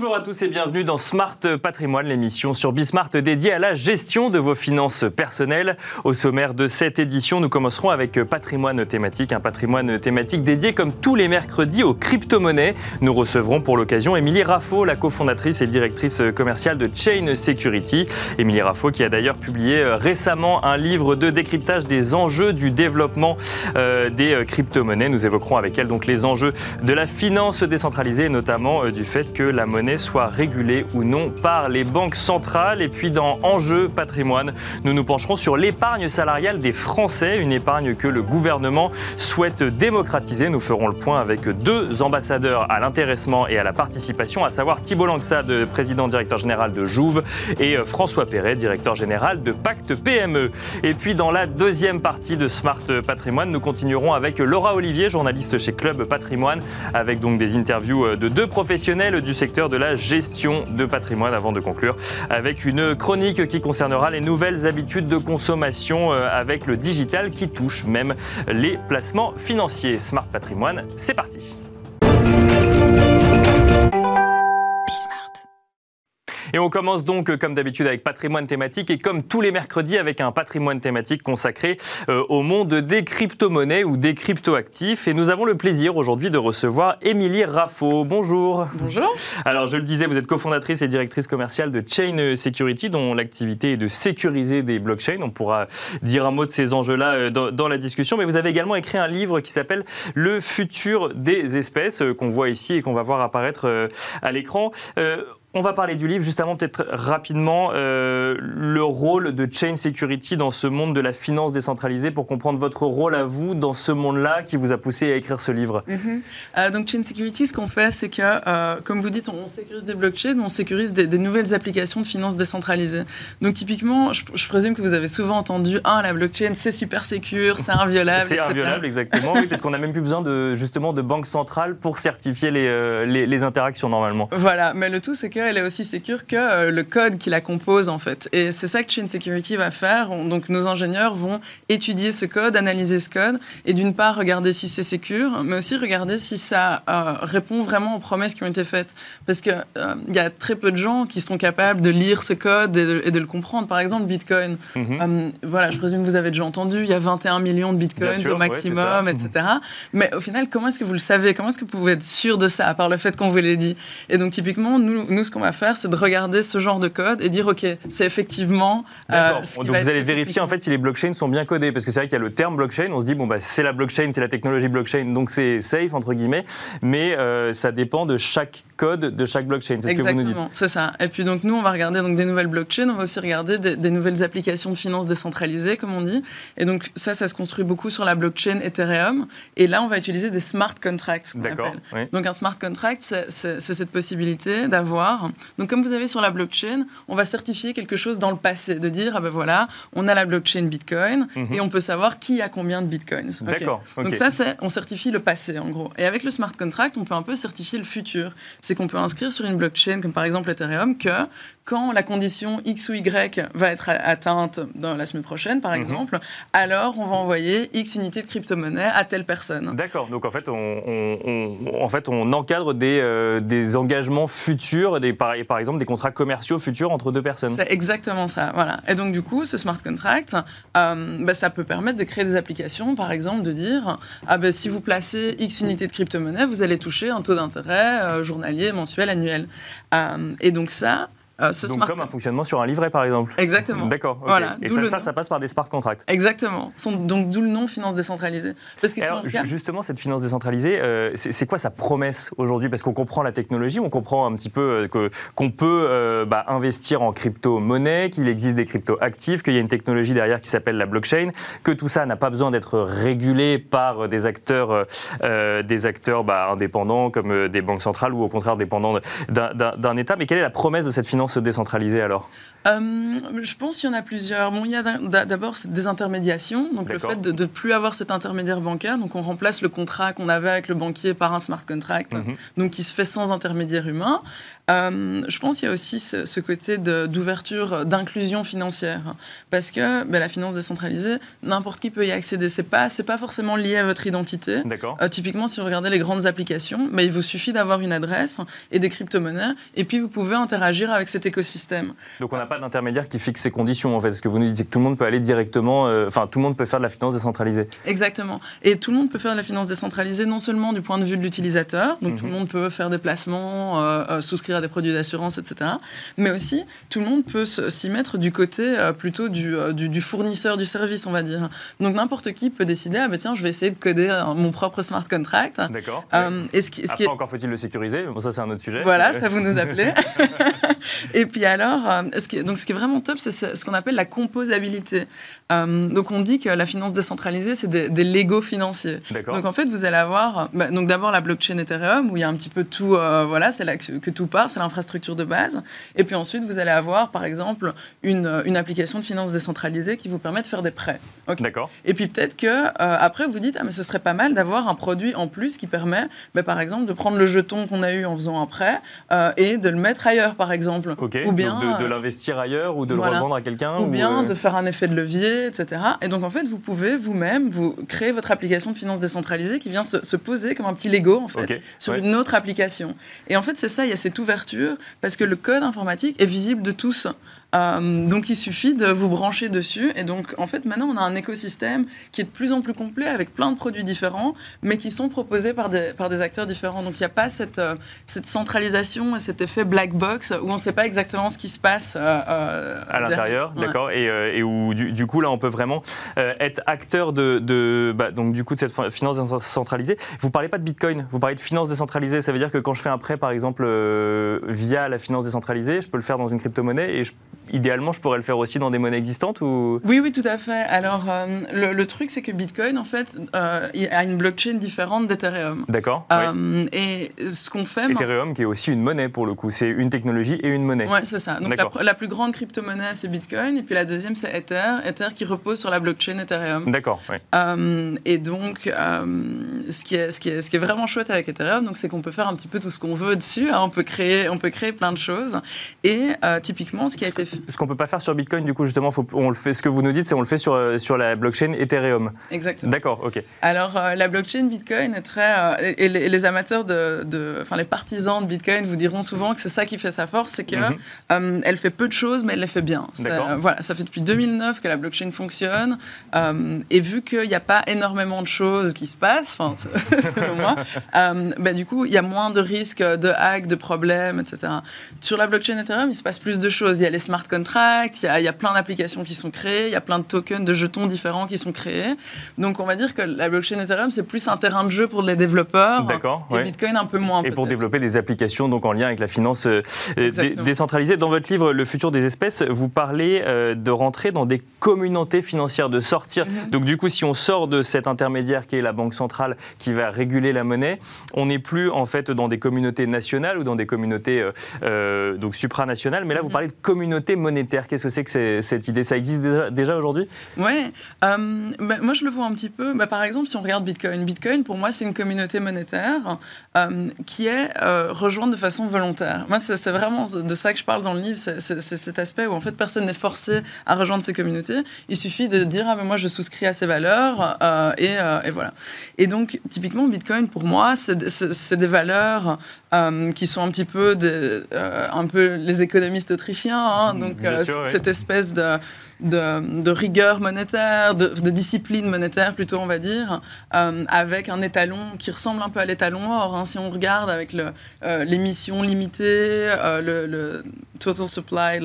Bonjour à tous et bienvenue dans Smart Patrimoine, l'émission sur Bismart dédiée à la gestion de vos finances personnelles. Au sommaire de cette édition, nous commencerons avec patrimoine thématique, un patrimoine thématique dédié comme tous les mercredis aux crypto-monnaies. Nous recevrons pour l'occasion Émilie Raffo, la cofondatrice et directrice commerciale de Chain Security. Émilie Raffo qui a d'ailleurs publié récemment un livre de décryptage des enjeux du développement euh, des crypto-monnaies. Nous évoquerons avec elle donc les enjeux de la finance décentralisée, notamment euh, du fait que la monnaie soit régulée ou non par les banques centrales. Et puis dans Enjeu patrimoine, nous nous pencherons sur l'épargne salariale des Français, une épargne que le gouvernement souhaite démocratiser. Nous ferons le point avec deux ambassadeurs à l'intéressement et à la participation, à savoir Thibault Langsade, président directeur général de Jouve, et François Perret, directeur général de Pacte PME. Et puis dans la deuxième partie de Smart Patrimoine, nous continuerons avec Laura Olivier, journaliste chez Club Patrimoine, avec donc des interviews de deux professionnels du secteur de la gestion de patrimoine avant de conclure avec une chronique qui concernera les nouvelles habitudes de consommation euh, avec le digital qui touche même les placements financiers. Smart Patrimoine, c'est parti. Et on commence donc, comme d'habitude, avec patrimoine thématique et comme tous les mercredis, avec un patrimoine thématique consacré euh, au monde des crypto-monnaies ou des crypto-actifs. Et nous avons le plaisir aujourd'hui de recevoir Émilie Raffo. Bonjour. Bonjour. Alors, je le disais, vous êtes cofondatrice et directrice commerciale de Chain Security, dont l'activité est de sécuriser des blockchains. On pourra dire un mot de ces enjeux-là euh, dans, la discussion. Mais vous avez également écrit un livre qui s'appelle Le futur des espèces, euh, qu'on voit ici et qu'on va voir apparaître à l'écran. On va parler du livre, justement, peut-être rapidement, euh, le rôle de Chain Security dans ce monde de la finance décentralisée pour comprendre votre rôle à vous dans ce monde-là qui vous a poussé à écrire ce livre. Mhm. Euh, donc Chain Security, ce qu'on fait, c'est que, euh, comme vous dites, on sécurise des blockchains, on sécurise des, nouvelles applications de finance décentralisée. Donc typiquement, je, présume que vous avez souvent entendu, ah, la blockchain, c'est super sécure, c'est inviolable, C'est inviolable, exactement, oui, parce qu'on n'a même plus besoin de, justement de banque centrale pour certifier les, les, les interactions normalement. Voilà, mais le tout, c'est que elle est aussi sécure que euh, le code qui la compose en fait. Et c'est ça que Chain Security va faire. donc nos ingénieurs vont étudier ce code, analyser ce code, et d'une part regarder si c'est sécure, mais aussi regarder si ça euh, répond vraiment aux promesses qui ont été faites. Parce qu'il euh, il y a très peu de gens qui sont capables de lire ce code et de, le comprendre. Par exemple, Bitcoin. Mhm. voilà, je présume que vous avez déjà entendu, il y a 21 millions de Bitcoins au maximum, etc. Mais au final, comment est-ce que vous le savez? Comment est-ce que vous pouvez être sûr de ça, à part le fait qu'on vous l'ait dit? Et donc typiquement, nous, nous ce qu'on va faire, c'est de regarder ce genre de code et dire, OK, c'est effectivement... Euh, Donc vous allez vérifier en fait si les blockchains sont bien codés, parce que c'est vrai qu'il y a le terme blockchain, on se dit, bon, bah, c'est la blockchain, c'est la technologie blockchain, donc c'est safe, entre guillemets, mais euh, ça dépend de chaque code de chaque blockchain, c'est ce que vous nous dites. c'est ça. Et puis donc nous, on va regarder donc, des nouvelles blockchains, on va aussi regarder des, nouvelles applications de finance décentralisées, comme on dit. Et donc ça, ça se construit beaucoup sur la blockchain Ethereum. Et là, on va utiliser des smart contracts, D'accord. Donc un smart contract, c'est cette possibilité d'avoir... Donc comme vous avez sur la blockchain, on va certifier quelque chose dans le passé, de dire, ah ben voilà, on a la blockchain Bitcoin mhm. et on peut savoir qui a combien de Bitcoins. D'accord. Donc ça, c'est, on certifie le passé, en gros. Et avec le smart contract, on peut un peu certifier le futur. C'est qu'on peut inscrire sur une blockchain, comme par exemple Ethereum, que quand la condition X ou Y va être atteinte dans la semaine prochaine, par mhm. exemple, alors on va envoyer X unités de crypto-monnaie à telle personne. D'accord. Donc en fait, on, en fait, on encadre des, euh, des engagements futurs, des, par, par, exemple des contrats commerciaux futurs entre deux personnes. C'est exactement ça. Voilà. Et donc du coup, ce smart contract, euh, bah, ça peut permettre de créer des applications, par exemple, de dire ah ben, si vous placez X unités de crypto-monnaie, vous allez toucher un taux d'intérêt euh, journalier, mensuel, annuel. et donc ça, euh, Donc comme un fonctionnement sur un livret, par exemple. Exactement. D'accord. Voilà. Et ça, ça, passe par des smart contracts. Exactement. Donc d'où le nom finance décentralisée. Parce que Alors, justement, cette finance décentralisée, euh, c'est quoi sa promesse aujourd'hui? Parce qu'on comprend la technologie, on comprend un petit peu euh, qu'on peut bah, investir en crypto-monnaie, qu'il existe des crypto-actifs, qu'il y a une technologie derrière qui s'appelle la blockchain, que tout ça n'a pas besoin d'être régulé par des acteurs, des acteurs bah, indépendants comme des banques centrales ou au contraire dépendants d'un État. Mais quelle est la promesse de cette finance se décentraliser alors? Euh, Je pense qu'il y en a plusieurs. Bon, il y a d'abord cette désintermédiation, donc le fait de ne plus avoir cet intermédiaire bancaire. Donc on remplace le contrat qu'on avait avec le banquier par un smart contract, mhm. donc qui se fait sans intermédiaire humain. Euh, je pense qu'il y a aussi ce, côté d'ouverture, d'inclusion financière. Parce que ben, la finance décentralisée, n'importe qui peut y accéder. Ce n'est pas, pas forcément lié à votre identité. D'accord. Euh, typiquement, si vous regardez les grandes applications, ben, il vous suffit d'avoir une adresse et des crypto-monnaies, et puis vous pouvez interagir avec cet écosystème. Donc on n'a pas d'intermédiaire qui fixe ces conditions, en fait. Ce que vous nous dites, que tout le monde peut aller directement, euh, enfin, tout le monde peut faire de la finance décentralisée. Exactement. Et tout le monde peut faire de la finance décentralisée, non seulement du point de vue de l'utilisateur, donc tout le mhm. monde peut faire des placements, souscrire à des produits d'assurance, etc. Mais aussi, tout le monde peut s'y mettre du côté euh, plutôt euh, du, du, fournisseur du service, on va dire. Donc n'importe qui peut décider, ah ben tiens, je vais essayer de coder euh, mon propre smart contract. D'accord. et ce qui, ce Après, encore faut-il le sécuriser, bon ça c'est un autre sujet. Voilà, ça vous nous appelez. et puis alors, ce qui, donc ce qui est vraiment top, c'est ce qu'on appelle la composabilité. donc on dit que la finance décentralisée, c'est des, des Lego financiers. Donc en fait, vous allez avoir, bah, donc d'abord la blockchain Ethereum, où il y a un petit peu tout, voilà, c'est là que, que tout part, c'est l'infrastructure de base. Et puis ensuite, vous allez avoir, par exemple, une, une application de finance décentralisée qui vous permet de faire des prêts. D'accord. Et puis peut-être que euh, après, vous dites, ah, mais ce serait pas mal d'avoir un produit en plus qui permet, bah, par exemple, de prendre le jeton qu'on a eu en faisant un prêt euh, et de le mettre ailleurs, par exemple. Ou bien de, euh, l'investir ailleurs ou de le revendre à quelqu'un. Ou, bien de faire un effet de levier, etc. Et donc en fait, vous pouvez vous-même vous créer votre application de finance décentralisée qui vient se, poser comme un petit Lego en fait sur une autre application. Et en fait, c'est ça, il y a cette ouverture parce que le code informatique est visible de tous. Euh, donc il suffit de vous brancher dessus. Et donc en fait maintenant on a un écosystème qui est de plus en plus complet avec plein de produits différents, mais qui sont proposés par des, par des acteurs différents. Donc il n'y a pas cette, euh, cette centralisation et cet effet black box où on ne sait pas exactement ce qui se passe euh, à l'intérieur, d'accord, et, et, où du, coup là on peut vraiment être acteur de, de bah, donc du coup de cette finance décentralisée. Vous parlez pas de Bitcoin, vous parlez de finance décentralisée. Ça veut dire que quand je fais un prêt par exemple via la finance décentralisée, je peux le faire dans une crypto-monnaie et je idéalement, je pourrais le faire aussi dans des monnaies existantes ou... Oui, oui, tout à fait. Alors, euh, le, truc, c'est que Bitcoin, en fait, euh, a une blockchain différente d'Ethereum. D'accord. Euh, et ce qu'on fait... Ethereum, qui est aussi une monnaie, pour le coup. C'est une technologie et une monnaie. Oui, c'est ça. Donc, la, plus grande crypto-monnaie, c'est Bitcoin. Et puis, la deuxième, c'est Ether. Ether qui repose sur la blockchain Ethereum. D'accord, oui. et donc, ce, qui est, ce, qui est, ce qui est vraiment chouette avec Ethereum, c'est qu'on peut faire un petit peu tout ce qu'on veut dessus. Hein. On, peut créer, on peut créer plein de choses. Et typiquement, ce qui a été fait ce qu'on peut pas faire sur Bitcoin, du coup, justement, faut, on le fait, ce que vous nous dites, c'est on le fait sur, euh, sur la blockchain Ethereum. Exactement. D'accord, ok. Alors, euh, la blockchain Bitcoin est très. Euh, et, les, amateurs de. Enfin, les partisans de Bitcoin vous diront souvent que c'est ça qui fait sa force, c'est qu'elle mhm. elle fait peu de choses, mais elle les fait bien. voilà, ça fait depuis 2009 que la blockchain fonctionne. et vu qu'il n'y a pas énormément de choses qui se passent, enfin, selon moi, bah, du coup, il y a moins de risques de hack, de problèmes, etc. Sur la blockchain Ethereum, il se passe plus de choses. Il y a les smart contracts, il y a, plein d'applications qui sont créées, il y a plein de tokens, de jetons différents qui sont créés. Donc on va dire que la blockchain Ethereum, c'est plus un terrain de jeu pour les développeurs. D'accord. Et Bitcoin un peu moins. Et pour développer des applications donc en lien avec la finance euh, décentralisée. Dans votre livre Le futur des espèces, vous parlez euh, de rentrer dans des communautés financières, de sortir. Mhm. Donc du coup, si on sort de cet intermédiaire qui est la banque centrale qui va réguler la monnaie, on n'est plus en fait dans des communautés nationales ou dans des communautés euh, donc supranationales, mais là vous mhm. parlez de communautés monétaire. Qu'est-ce que c'est que cette idée? Ça existe déjà, aujourd'hui? Oui. Euh, bah, moi, je le vois un petit peu. Bah, par exemple, si on regarde Bitcoin, Bitcoin, pour moi, c'est une communauté monétaire euh, qui est euh, rejointe de façon volontaire. Moi, c'est vraiment de ça que je parle dans le livre. C'est cet aspect où, en fait, personne n'est forcé à rejoindre ces communautés. Il suffit de dire, ah, mais moi, je souscris à ces valeurs, et, et, voilà. Et donc, typiquement, Bitcoin, pour moi, c'est des valeurs euh, qui sont un petit peu, euh, un peu les économistes autrichiens. Hein, donc, euh, cette espèce de, de, rigueur monétaire, de, discipline monétaire plutôt, on va dire, avec un étalon qui ressemble un peu à l'étalon or. Hein, si on regarde avec l'émission limitée, le, le, total supply,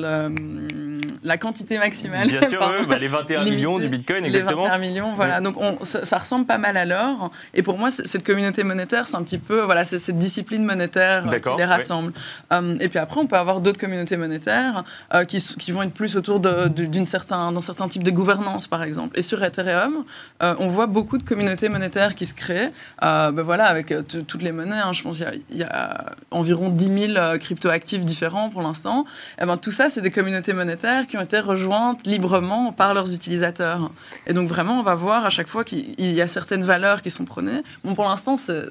la quantité maximale. Bien sûr, bah, les 21 millions du Bitcoin, exactement. Les 21 millions, voilà. Donc on, ça, ressemble pas mal à l'or. Et pour moi, cette communauté monétaire, c'est un petit peu, voilà, c'est cette discipline monétaire euh, qui les rassemble. Euh, et puis après, on peut avoir d'autres communautés monétaires euh, qui, qui, vont être plus autour d'une certain, d'un certain type de gouvernance, par exemple. Et sur Ethereum, on voit beaucoup de communautés monétaires qui se créent. ben voilà, avec toutes les monnaies, hein, je pense qu'il y, y, a environ 10 000 crypto-actifs différents pour l'instant. Et eh ben, tout ça, c'est des communautés monétaires qui ont été rejointes librement par leurs utilisateurs. Et donc vraiment, on va voir à chaque fois qu'il y a certaines valeurs qui sont prônées. Bon, pour l'instant, c'est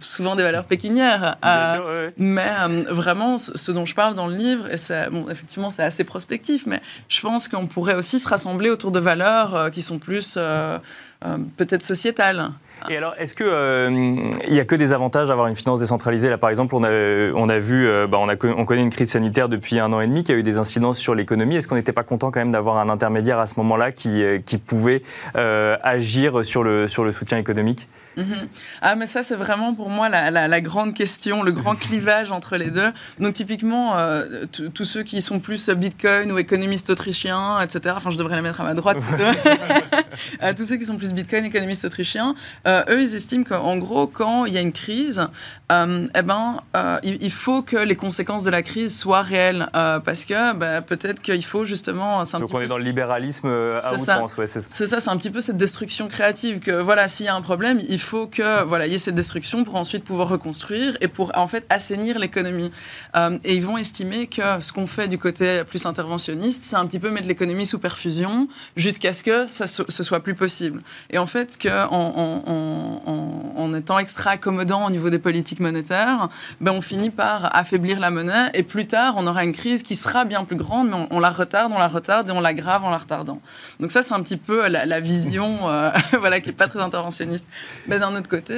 souvent des valeurs pécuniaires. Bien Mais vraiment, ce dont je parle dans le livre, et c'est, bon, effectivement, c'est assez prospectif, mais je pense qu'on pourrait aussi se rassembler autour de valeurs qui sont plus peut-être sociétales. Et alors, est-ce qu'il il n'y a que des avantages d'avoir une finance décentralisée? Là, par exemple, on a, on a vu, bah, on, a, on connaît une crise sanitaire depuis un an et demi qui a eu des incidences sur l'économie. Est-ce qu'on n'était pas content quand même d'avoir un intermédiaire à ce moment-là qui, qui pouvait agir sur le, sur le soutien économique? Mhm. Ah, mais ça, c'est vraiment pour moi la, grande question, le grand clivage entre les deux. Donc, typiquement, euh, tous ceux qui sont plus Bitcoin ou économistes autrichiens, etc., enfin, je devrais les mettre à ma droite euh, tous ceux qui sont plus Bitcoin, économistes autrichiens, euh, eux, ils estiment qu'en gros, quand il y a une crise, eh ben, il, faut que les conséquences de la crise soient réelles. parce que bah, peut-être qu'il faut justement. Donc, on est dans le libéralisme à outrance. Ouais, c'est ça, c'est un petit peu cette destruction créative que, voilà, s'il y a un problème, il faut faut que voilà, y ait cette destruction pour ensuite pouvoir reconstruire et pour en fait assainir l'économie. Euh, et ils vont estimer que ce qu'on fait du côté plus interventionniste, c'est un petit peu mettre l'économie sous perfusion jusqu'à ce que ça ce soit plus possible. Et en fait, que en, étant extra accommodant au niveau des politiques monétaires, ben on finit par affaiblir la monnaie et plus tard, on aura une crise qui sera bien plus grande, mais on, la retarde, on la retarde et on l'aggrave en la retardant. Donc ça, c'est un petit peu la, vision, euh, voilà, qui est pas très interventionniste. D'un autre côté,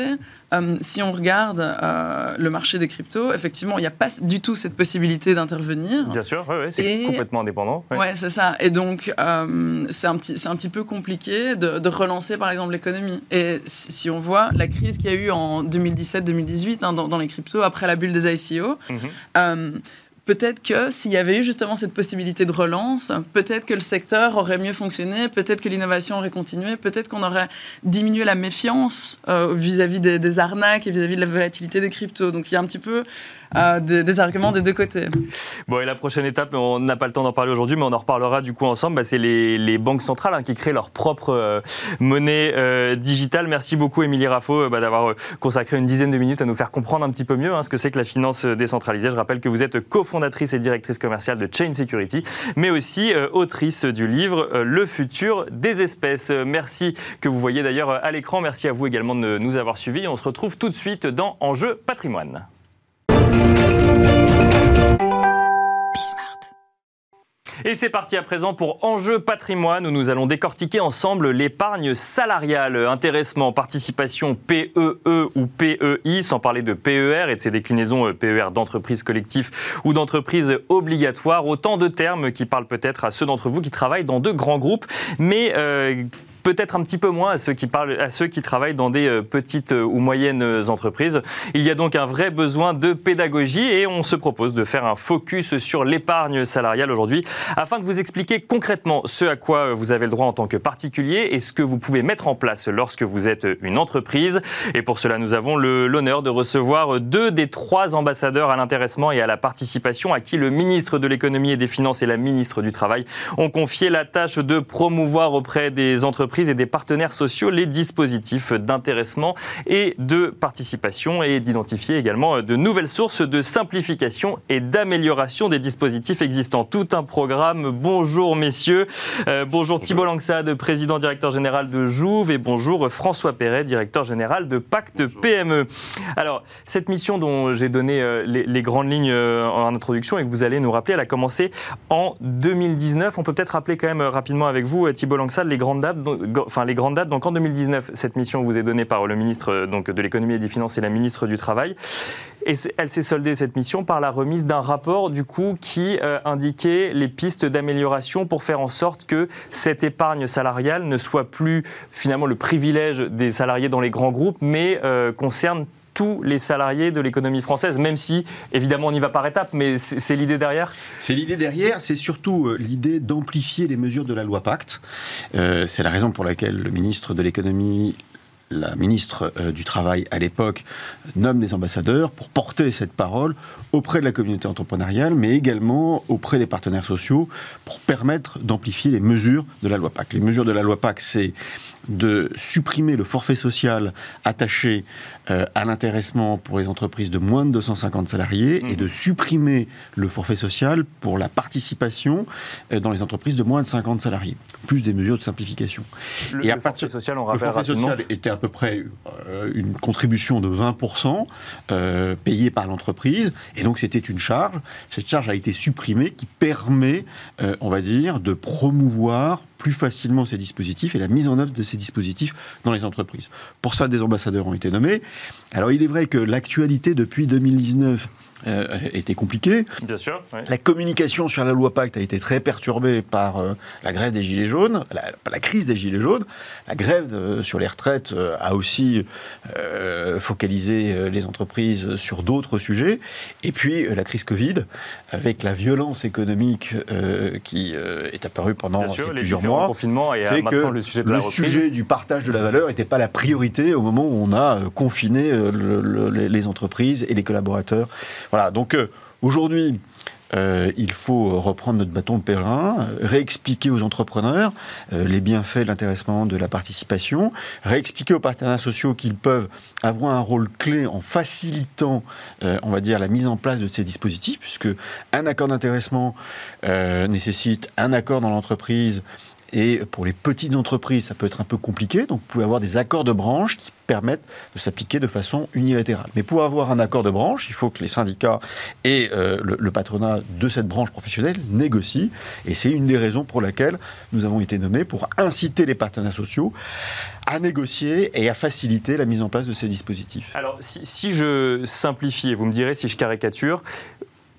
euh, si on regarde euh, le marché des cryptos, effectivement, il n'y a pas du tout cette possibilité d'intervenir. Bien sûr, c'est complètement indépendant. Oui, ouais, c'est ça. Et donc, euh, c'est un, petit, un petit peu compliqué de, relancer, par exemple, l'économie. Et si, on voit la crise qu'il y a eu en 2017-2018 hein, dans, les cryptos, après la bulle des ICO, mhm peut-être que s'il y avait eu justement cette possibilité de relance, peut-être que le secteur aurait mieux fonctionné, peut-être que l'innovation aurait continué, peut-être qu'on aurait diminué la méfiance euh, vis-à-vis des, des, arnaques et vis-à-vis de la volatilité des cryptos. Donc il y a un petit peu des, arguments des deux côtés. Bon, et la prochaine étape, on n'a pas le temps d'en parler aujourd'hui, mais on en reparlera du coup ensemble, bah, c'est les, banques centrales hein, qui créent leur propre euh, monnaie euh, digitale. Merci beaucoup, Émilie Raffo, euh, bah, d'avoir consacré une dizaine de minutes à nous faire comprendre un petit peu mieux hein, ce que c'est que la finance décentralisée. Je rappelle que vous êtes cofondatrice et directrice commerciale de Chain Security, mais aussi autrice du livre Le futur des espèces. Merci que vous voyez d'ailleurs à l'écran. Merci à vous également de nous avoir suivis. On se retrouve tout de suite dans Enjeu patrimoine. Et c'est parti à présent pour Enjeu patrimoine où nous allons décortiquer ensemble l'épargne salariale, intéressement, participation PEE e ou PEI, sans parler de PER et de ses déclinaisons euh, PER d'entreprise collective ou d'entreprise obligatoire. Autant de termes qui parlent peut-être à ceux d'entre vous qui travaillent dans de grands groupes, mais euh, peut-être un petit peu moins à ceux qui, parlent, à ceux qui travaillent dans des euh, petites euh, ou moyennes euh, entreprises. Il y a donc un vrai besoin de pédagogie et on se propose de faire un focus sur l'épargne salariale aujourd'hui afin de vous expliquer concrètement ce à quoi vous avez le droit en tant que particulier et ce que vous pouvez mettre en place lorsque vous êtes une entreprise. Et pour cela, nous avons l'honneur de recevoir deux des trois ambassadeurs à l'intéressement et à la participation à qui le ministre de l'économie et des finances et la ministre du travail ont confié la tâche de promouvoir auprès des entreprises et des partenaires sociaux les dispositifs d'intéressement et de participation et d'identifier également de nouvelles sources de simplification et d'amélioration des dispositifs existants. Tout un programme. Bonjour messieurs. Euh, bonjour Thibault Langsade, président directeur général de Jouve et bonjour François Perret, directeur général de Pacte PME. Alors, cette mission dont j'ai donné euh, les, grandes lignes euh, en introduction et que vous allez nous rappeler, elle a commencé en 2019. On peut peut-être rappeler quand même rapidement avec vous, Thibault Langsade, les grandes dates enfin, les grandes dates. Donc en 2019, cette mission vous est donnée par le ministre euh, donc, de l'économie et des finances et la ministre du Travail. Et elle s'est soldée, cette mission, par la remise d'un rapport, du coup, qui euh, indiquait les pistes d'amélioration pour faire en sorte que cette épargne salariale ne soit plus, finalement, le privilège des salariés dans les grands groupes, mais euh, concerne tous les salariés de l'économie française, même si, évidemment, on y va par étapes, mais c'est l'idée derrière? C'est l'idée derrière, c'est surtout euh, l'idée d'amplifier les mesures de la loi Pacte. Euh, c'est la raison pour laquelle le ministre de l'économie la ministre euh, du Travail à l'époque nomme des ambassadeurs pour porter cette parole auprès de la communauté entrepreneuriale, mais également auprès des partenaires sociaux pour permettre d'amplifier les mesures de la loi PAC. Les mesures de la loi PAC, c'est de supprimer le forfait social attaché euh, à l'intéressement pour les entreprises de moins de 250 salariés et mmh. de supprimer le forfait social pour la participation euh, dans les entreprises de moins de 50 salariés, plus des mesures de simplification. Le, et à le forfait social, on rappelle Le forfait social était peu près une contribution de 20% payée par l'entreprise, et donc c'était une charge. Cette charge a été supprimée qui permet, on va dire, de promouvoir plus facilement ces dispositifs et la mise en œuvre de ces dispositifs dans les entreprises. Pour ça, des ambassadeurs ont été nommés. Alors il est vrai que l'actualité depuis 2019 euh, était compliqué. Bien sûr. La communication sur la loi Pacte a été très perturbée par euh, la grève des Gilets jaunes, la, la, crise des Gilets jaunes. La grève euh, sur les retraites a aussi focalisé les entreprises sur d'autres sujets. Et puis la crise Covid, avec la violence économique qui est apparue pendant plusieurs mois, confinements et fait que le sujet, de le sujet du partage de la valeur n'était pas la priorité au moment où on a confiné les entreprises et les collaborateurs voilà, donc euh, aujourd'hui, euh, il faut reprendre notre bâton de pèlerin, réexpliquer aux entrepreneurs euh, les bienfaits de l'intéressement, de la participation, réexpliquer aux partenaires sociaux qu'ils peuvent avoir un rôle clé en facilitant, on va dire, la mise en place de ces dispositifs, puisque un accord d'intéressement nécessite un accord dans l'entreprise et pour les petites entreprises, ça peut être un peu compliqué. Donc, vous pouvez avoir des accords de branche qui permettent de s'appliquer de façon unilatérale. Mais pour avoir un accord de branche, il faut que les syndicats et euh, le, patronat de cette branche professionnelle négocient. Et c'est une des raisons pour laquelle nous avons été nommés pour inciter les partenaires sociaux à négocier et à faciliter la mise en place de ces dispositifs. Alors, si, si je simplifie, et vous me direz si je caricature,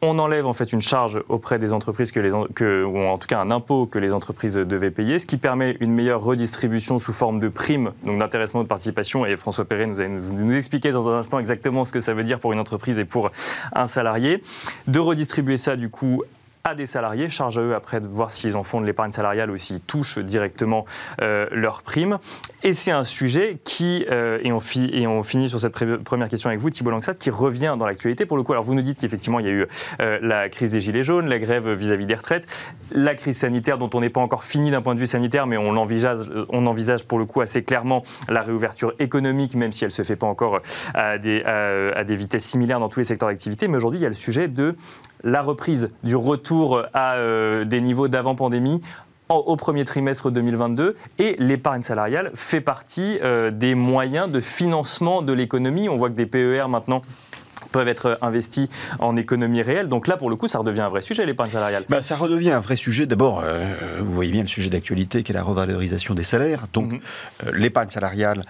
on enlève en fait une charge auprès des entreprises que les, que, ou en tout cas un impôt que les entreprises devaient payer, ce qui permet une meilleure redistribution sous forme de primes, donc d'intéressement de participation. Et François Perret nous, allait nous, expliquer dans un instant exactement ce que ça veut dire pour une entreprise et pour un salarié, de redistribuer ça du coup à des salariés, charge à eux après de voir s'ils en font de l'épargne salariale ou s'ils touchent directement euh, leurs primes. Et c'est un sujet qui, euh, et, on finit sur cette première question avec vous, Thibault Langsat, qui revient dans l'actualité pour le coup. Alors vous nous dites qu'effectivement il y a eu euh, la crise des Gilets jaunes, la grève vis-à-vis des retraites, la crise sanitaire dont on n'est pas encore fini d'un point de vue sanitaire, mais on envisage, on envisage pour le coup assez clairement la réouverture économique, même si elle ne se fait pas encore à des vitesses similaires dans tous les secteurs d'activité. Mais aujourd'hui il y a le sujet de la reprise du retour à euh, des niveaux d'avant-pandémie au premier trimestre 2022 et l'épargne salariale fait partie euh, des moyens de financement de l'économie. On voit que des PER maintenant peuvent être investis en économie réelle. Donc là, pour le coup, ça redevient un vrai sujet, l'épargne salariale. Bah, ça redevient un vrai sujet. D'abord, euh, vous voyez bien le sujet d'actualité qui est la revalorisation des salaires. Donc mhm. l'épargne salariale,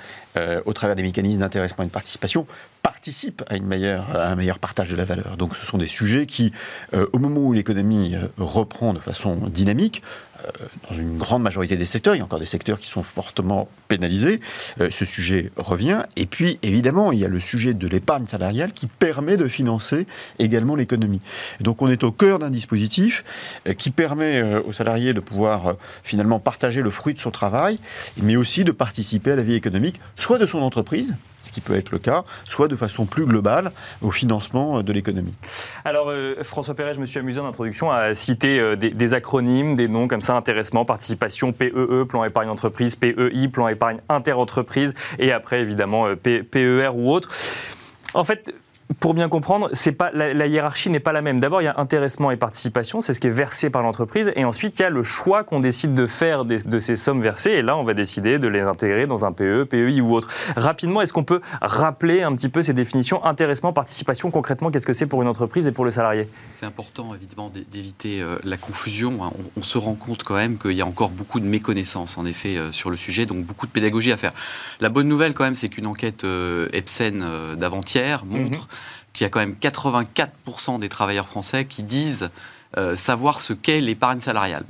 au travers des mécanismes d'intéressement et de participation, participe à, un meilleur partage de la valeur. Donc ce sont des sujets qui, euh, au moment où l'économie euh, reprend de façon dynamique, dans une grande majorité des secteurs, il y a encore des secteurs qui sont fortement pénalisés, ce sujet revient. Et puis, évidemment, il y a le sujet de l'épargne salariale qui permet de financer également l'économie. Donc, on est au cœur d'un dispositif qui permet aux salariés de pouvoir finalement partager le fruit de son travail, mais aussi de participer à la vie économique, soit de son entreprise, ce qui peut être le cas, soit de façon plus globale au financement de l'économie. Alors euh, François Perret, je me suis amusé en introduction à citer euh, des, acronymes, des noms comme ça, intéressement, participation, PEE, e, plan épargne entreprise, PEI, plan épargne interentreprise, et après évidemment euh, PER ou autre. En fait, pour bien comprendre, c'est pas la, hiérarchie n'est pas la même. D'abord, il y a intéressement et participation, c'est ce qui est versé par l'entreprise, et ensuite il y a le choix qu'on décide de faire de, ces sommes versées, et là on va décider de les intégrer dans un PE, PEI ou autre. Rapidement, est-ce qu'on peut rappeler un petit peu ces définitions? Intéressement, participation concrètement Qu'est-ce que c'est pour une entreprise et pour le salarié? C'est important évidemment d'éviter euh, la confusion. Hein. On, se rend compte quand même qu'il y a encore beaucoup de méconnaissances en effet euh, sur le sujet, donc beaucoup de pédagogie à faire. La bonne nouvelle quand même, c'est qu'une enquête euh, Epsen d'avant-hier montre mhm qu'il y a quand même 84% des travailleurs français qui disent euh, savoir ce qu'est l'épargne salariale.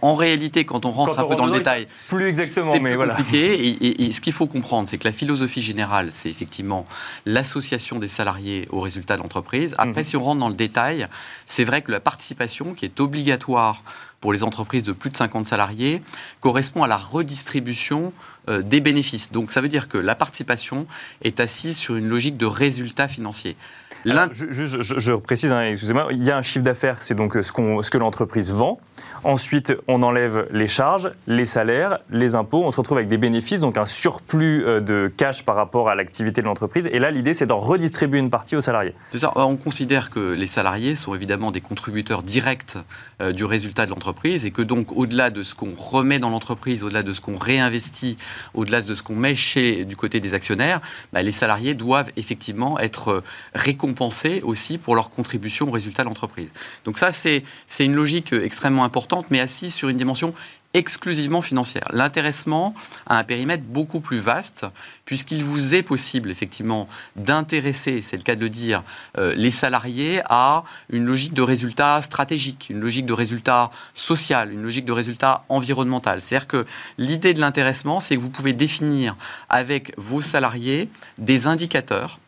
en, réalité, quand on rentre un peu dans le détail, plus exactement, mais voilà. compliqué. Et, ce qu'il faut comprendre, c'est que la philosophie générale, c'est effectivement l'association des salariés aux résultats de l'entreprise. Après, mhm. si on rentre dans le détail, c'est vrai que la participation, qui est obligatoire pour les entreprises de plus de 50 salariés, correspond à la redistribution euh, des bénéfices. Donc ça veut dire que la participation est assise sur une logique de résultat financier je, précise, hein, excusez-moi, il y a un chiffre d'affaires, c'est donc ce, ce que l'entreprise vend. Ensuite, on enlève les charges, les salaires, les impôts. On se retrouve avec des bénéfices, donc un surplus euh, de cash par rapport à l'activité de l'entreprise. Et là, l'idée, c'est d'en redistribuer une partie aux salariés. C'est ça. On considère que les salariés sont évidemment des contributeurs directs euh, du résultat de l'entreprise et que donc, au-delà de ce qu'on remet dans l'entreprise, au-delà de ce qu'on réinvestit au-delà de ce qu'on met chez, du côté des actionnaires, bah, les salariés doivent effectivement être récompensés aussi pour leur contribution au résultat de l'entreprise. Donc ça, c'est une logique extrêmement importante, mais assise sur une dimension exclusivement financière. L'intéressement a un périmètre beaucoup plus vaste, puisqu'il vous est possible effectivement d'intéresser, c'est le cas de le dire, euh, les salariés à une logique de résultat stratégique, une logique de résultat social, une logique de résultat environnemental. C'est-à-dire que l'idée de l'intéressement, c'est que vous pouvez définir avec vos salariés des indicateurs,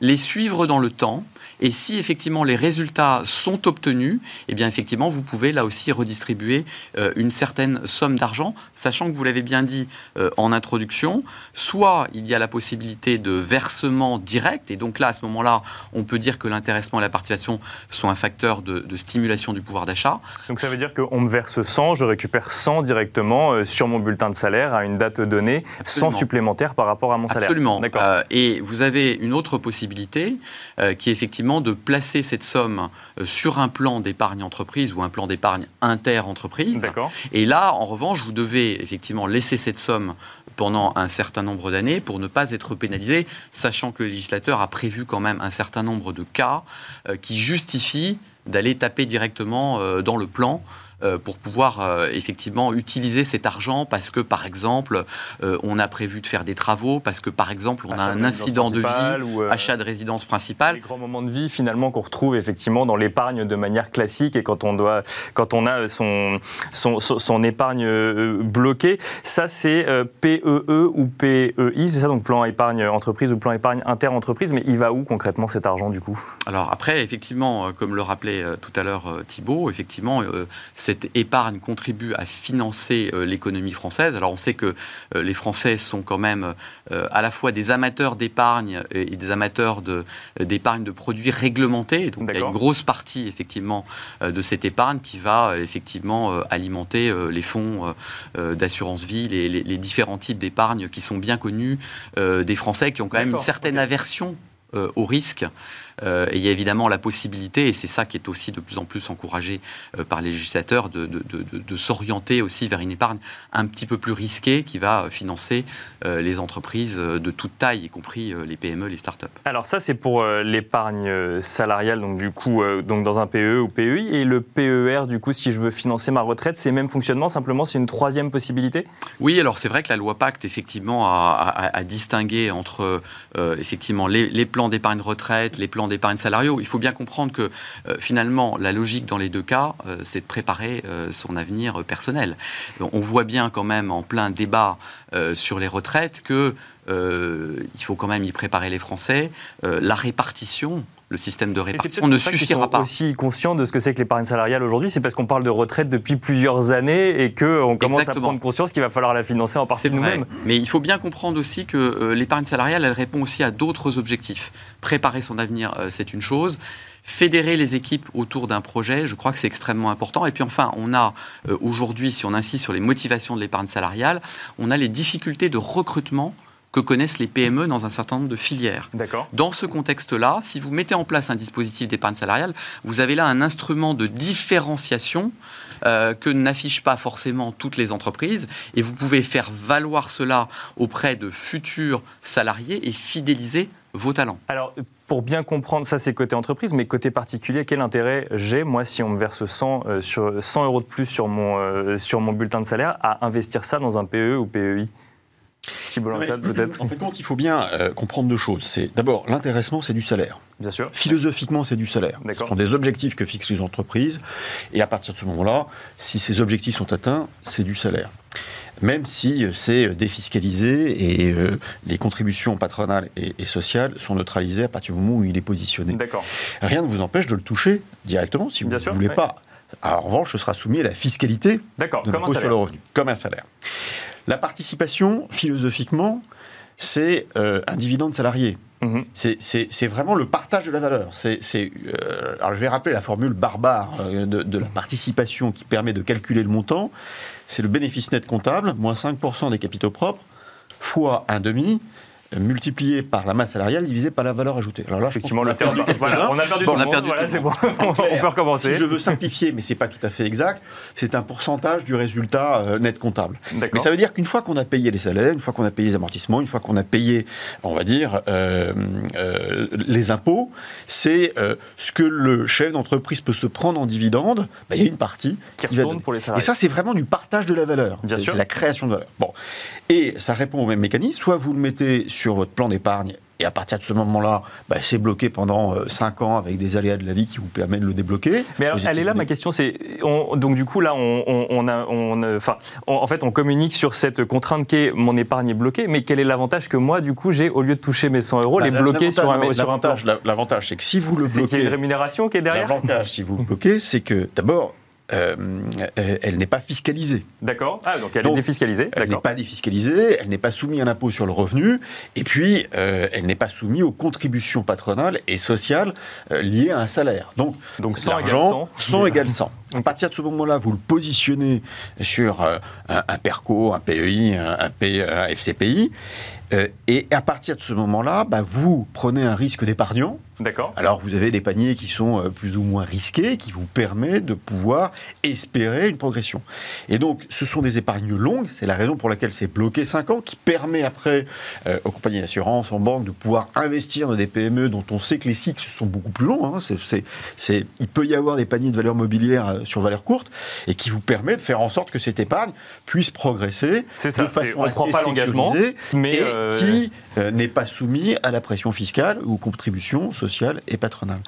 les suivre dans le temps, et si effectivement les résultats sont obtenus, eh bien effectivement vous pouvez là aussi redistribuer euh, une certaine somme d'argent, sachant que vous l'avez bien dit euh, en introduction, soit il y a la possibilité de versement direct, et donc là à ce moment-là on peut dire que l'intéressement et la participation sont un facteur de, stimulation du pouvoir d'achat. Donc ça veut dire qu'on me verse 100, je récupère 100 directement euh, sur mon bulletin de salaire à une date donnée, sans supplémentaire par rapport à mon salaire. Absolument. et vous avez une autre possibilité qui est effectivement de placer cette somme euh, sur un plan d'épargne entreprise ou un plan d'épargne inter-entreprise. Et là, en revanche, vous devez effectivement laisser cette somme pendant un certain nombre d'années pour ne pas être pénalisé, sachant que le législateur a prévu quand même un certain nombre de cas euh, qui justifient d'aller taper directement euh, dans le plan pour pouvoir euh, effectivement utiliser cet argent parce que, par exemple, euh, on a prévu de faire des travaux, parce que, par exemple, on a un incident de vie, ou achat de résidence principale. Les grands moments de vie, finalement, qu'on retrouve effectivement dans l'épargne de manière classique et quand on, doit, quand on a son, son, son épargne bloquée. Ça, c'est PEE e ou PEI, c'est ça, donc plan épargne entreprise ou plan épargne inter-entreprise. Mais il va où concrètement cet argent, du coup? Alors, après, effectivement, comme le rappelait tout à l'heure Thibault, effectivement, c'est cette épargne contribue à financer euh, l'économie française. Alors on sait que euh, les Français sont quand même euh, à la fois des amateurs d'épargne et des amateurs d'épargne de, produits réglementés. Donc il y a une grosse partie effectivement de cette épargne qui va effectivement alimenter les fonds d'assurance vie, les, les, différents types d'épargne qui sont bien connus des Français qui ont quand même une certaine aversion au risque euh, et il y a évidemment la possibilité, et c'est ça qui est aussi de plus en plus encouragé euh, par les législateurs, de, s'orienter aussi vers une épargne un petit peu plus risquée qui va financer euh, les entreprises de toute taille, y compris les PME, les start-up. Alors ça, c'est pour l'épargne salariale, donc du coup, donc dans un PE ou PEI, et le PER, du coup, si je veux financer ma retraite, c'est même fonctionnement, simplement c'est une troisième possibilité? Oui, alors c'est vrai que la loi Pacte, effectivement, a, distingué entre effectivement les, les plans d'épargne retraite, les plans d'épargne salariaux. Il faut bien comprendre que euh, finalement, la logique dans les deux cas, euh, c'est de préparer euh, son avenir personnel. On voit bien quand même en plein débat sur les retraites que il faut quand même y préparer les Français. la répartition le système de répartition ne suffira pas. aussi conscient de ce que c'est que l'épargne salariale aujourd'hui, c'est parce qu'on parle de retraite depuis plusieurs années et qu'on commence à prendre conscience qu'il va falloir la financer en partie nous-mêmes. Mais il faut bien comprendre aussi que euh, l'épargne salariale, elle répond aussi à d'autres objectifs. Préparer son avenir, euh, c'est une chose fédérer les équipes autour d'un projet, je crois que c'est extrêmement important. Et puis enfin, on a euh, aujourd'hui, si on insiste sur les motivations de l'épargne salariale, on a les difficultés de recrutement que connaissent les PME dans un certain nombre de filières. Dans ce contexte-là, si vous mettez en place un dispositif d'épargne salariale, vous avez là un instrument de différenciation euh, que n'affichent pas forcément toutes les entreprises et vous pouvez faire valoir cela auprès de futurs salariés et fidéliser vos talents. Alors, pour bien comprendre, ça c'est côté entreprise, mais côté particulier, quel intérêt j'ai, moi, si on me verse 100, euh, sur, 100 euros de plus sur mon, euh, sur mon bulletin de salaire, à investir ça dans un PE ou PEI peut-être. En fait, compte, il faut bien euh, comprendre deux choses. C'est d'abord l'intéressement, c'est du salaire. Bien sûr. Philosophiquement, c'est du salaire. Ce sont des objectifs que fixent les entreprises, et à partir de ce moment-là, si ces objectifs sont atteints, c'est du salaire. Même si euh, c'est euh, défiscalisé et les contributions patronales et, sociales sont neutralisées à partir du moment où il est positionné. Rien ne vous empêche de le toucher directement si vous ne voulez pas. en revanche, ce sera soumis à la fiscalité de l'impôt sur le revenu, comme un salaire. La participation, philosophiquement, c'est euh, un dividende salarié. Mhm. C'est vraiment le partage de la valeur. C'est, euh, alors je vais rappeler la formule barbare euh, de, la participation qui permet de calculer le montant. C'est le bénéfice net comptable, moins 5% des capitaux propres, fois un demi, multiplié par la masse salariale divisé par la valeur ajoutée. Alors là, Effectivement, on a perdu, voilà, on a perdu bon, tout le monde. Voilà, c'est bon. on peut recommencer. Si je veux simplifier, mais c'est pas tout à fait exact, c'est un pourcentage du résultat euh, net comptable. Mais ça veut dire qu'une fois qu'on a payé les salaires, une fois qu'on a payé les amortissements, une fois qu'on a payé, on va dire, euh, euh, les impôts, c'est ce que le chef d'entreprise peut se prendre en dividende. Bah, il y a une partie qui, qui va pour les salariés. Et ça, c'est vraiment du partage de la valeur. Bien sûr. C'est la création de valeur. Bon. Et ça répond au même mécanisme. Soit vous le mettez sur votre plan d'épargne et à partir de ce moment-là, bah, c'est bloqué pendant 5 euh, ans avec des aléas de la vie qui vous permettent de le débloquer. Mais alors, elle est là, ma question, c'est donc du coup là, on, on, a, on, enfin, en fait, on communique sur cette contrainte qui est mon épargne est bloquée. Mais quel est l'avantage que moi, du coup, j'ai au lieu de toucher mes 100 euros, bah, les bloquer sur un, sur un plan L'avantage, c'est que si vous le bloquez, c'est qu'il y a une rémunération qui est derrière. L'avantage, si vous le bloquez, c'est que d'abord euh, euh, elle n'est pas fiscalisée. D'accord. Ah, donc elle est défiscalisée. Elle n'est pas défiscalisée, elle n'est pas soumise à l'impôt sur le revenu, et puis euh, elle n'est pas soumise aux contributions patronales et sociales liées à un salaire. Donc, donc 100 égale 100. 100 égale 100. À partir de ce moment-là, vous le positionnez sur un, un, PERCO, un PEI, un, un FCPI, et à partir de ce moment-là, bah, vous prenez un risque d'épargnant D'accord. Alors vous avez des paniers qui sont euh, plus ou moins risqués, qui vous permettent de pouvoir espérer une progression. Et donc ce sont des épargnes longues, c'est la raison pour laquelle c'est bloqué 5 ans, qui permet après euh, aux compagnies d'assurance, aux banques, de pouvoir investir dans des PME dont on sait que les cycles sont beaucoup plus longs. Hein. C'est, il peut y avoir des paniers de valeur mobilière euh, sur valeur courte et qui vous permet de faire en sorte que cette épargne puisse progresser de façon on prend pas l'engagement, mais et qui n'est pas soumis à la pression fiscale ou aux contributions sociale et patronale.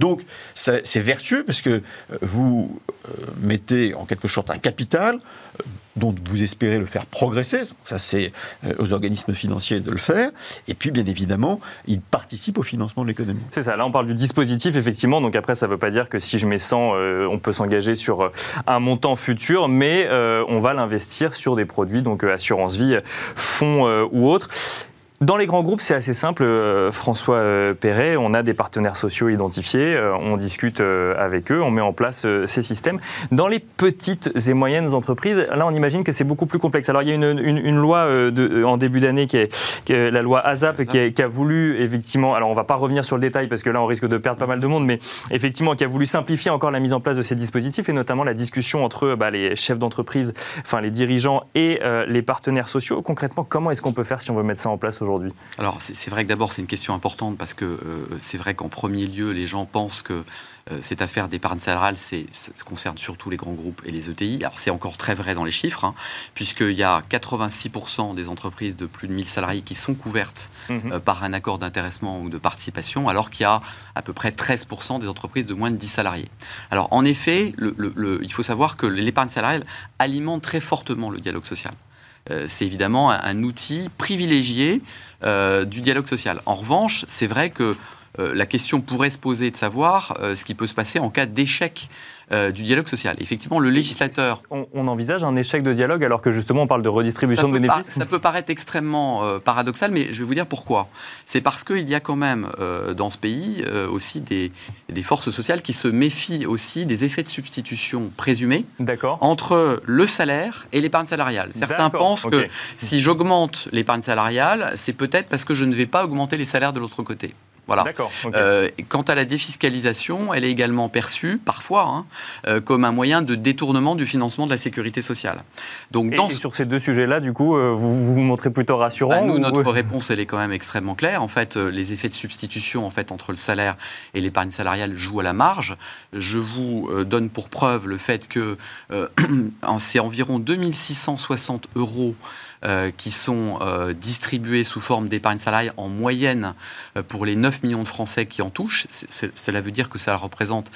Donc c'est vertueux parce que euh, vous euh, mettez en quelque sorte un capital euh, dont vous espérez le faire progresser. Ça, c'est aux organismes financiers de le faire. Et puis, bien évidemment, il participe au financement de l'économie. C'est ça. Là, on parle du dispositif, effectivement. Donc après, ça ne veut pas dire que si je mets 100, on peut s'engager sur un montant futur, mais on va l'investir sur des produits, donc assurance vie, fonds ou autres. Dans les grands groupes, c'est assez simple. Euh, François euh, Perret, on a des partenaires sociaux identifiés, euh, on discute avec eux, on met en place ces systèmes. Dans les petites et moyennes entreprises, là, on imagine que c'est beaucoup plus complexe. Alors, il y a une, loi de, en début d'année qui est, la loi ASAP qui, a voulu effectivement, alors on va pas revenir sur le détail parce que là, on risque de perdre pas mal de monde, mais effectivement, qui a voulu simplifier encore la mise en place de ces dispositifs et notamment la discussion entre bah, les chefs d'entreprise, enfin les dirigeants et les partenaires sociaux. Concrètement, comment est-ce qu'on peut faire si on veut mettre ça en place aujourd'hui? Alors, c'est vrai que d'abord, c'est une question importante parce que euh, c'est vrai qu'en premier lieu, les gens pensent que euh, cette affaire d'épargne salariale, ça concerne surtout les grands groupes et les ETI. Alors, c'est encore très vrai dans les chiffres, hein, puisqu'il y a 86% des entreprises de plus de 1000 salariés qui sont couvertes mhm. euh, par un accord d'intéressement ou de participation, alors qu'il y a à peu près 13% des entreprises de moins de 10 salariés. Alors, en effet, il faut savoir que l'épargne salariale alimente très fortement le dialogue social. Euh, c'est évidemment un, outil privilégié euh, du dialogue social. En revanche, c'est vrai que euh, la question pourrait se poser de savoir ce qui peut se passer en cas d'échec euh, du dialogue social. Effectivement, le législateur... On, envisage un échec de dialogue alors que justement on parle de redistribution de bénéfices Ça peut paraître extrêmement euh, paradoxal, mais je vais vous dire pourquoi. C'est parce qu'il y a quand même euh, dans ce pays aussi des, des, forces sociales qui se méfient aussi des effets de substitution présumés entre le salaire et l'épargne salariale. Certains pensent que si j'augmente l'épargne salariale, c'est peut-être parce que je ne vais pas augmenter les salaires de l'autre côté. Voilà. Euh, quant à la défiscalisation, elle est également perçue parfois hein, euh, comme un moyen de détournement du financement de la sécurité sociale. Donc, et, sur ces deux sujets-là, du coup, euh, vous, vous montrez plutôt rassurant bah, Nous, notre réponse, elle est quand même extrêmement claire. En fait, les effets de substitution en fait entre le salaire et l'épargne salariale jouent à la marge. Je vous donne pour preuve le fait que c'est environ 2660 euros euh, qui sont euh, distribués sous forme d'épargne salariale en moyenne euh, pour les 9 millions de Français qui en touchent. cela veut dire que ça représente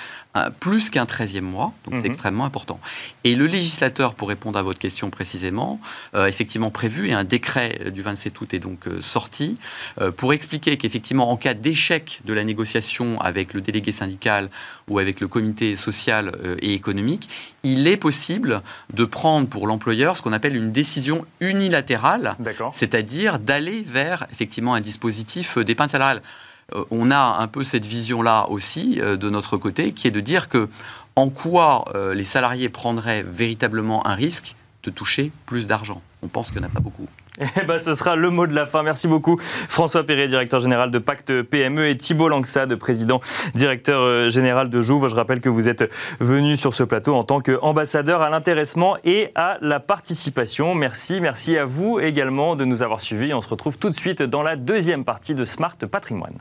plus qu'un 13e mois, donc c'est mhm. extrêmement important. Et le législateur, pour répondre à votre question précisément, effectivement prévu, et un décret du 27 août est donc sorti, pour expliquer qu'effectivement, en cas d'échec de la négociation avec le délégué syndical ou avec le comité social et économique, il est possible de prendre pour l'employeur ce qu'on appelle une décision unilatérale c'est-à-dire d'aller vers effectivement un dispositif d'épargne salariale. Euh, on a un peu cette vision-là aussi euh, de notre côté, qui est de dire que en quoi euh, les salariés prendraient véritablement un risque de toucher plus d'argent? On pense qu'il n'y en a pas beaucoup. Eh ben, ce sera le mot de la fin. Merci beaucoup François Perret, directeur général de Pacte PME et Thibault Langsade, président directeur euh, général de Jouve. Je rappelle que vous êtes venu sur ce plateau en tant qu'ambassadeur à l'intéressement et à la participation. Merci, merci à vous également de nous avoir suivis. On se retrouve tout de suite dans la deuxième partie de Smart Patrimoine.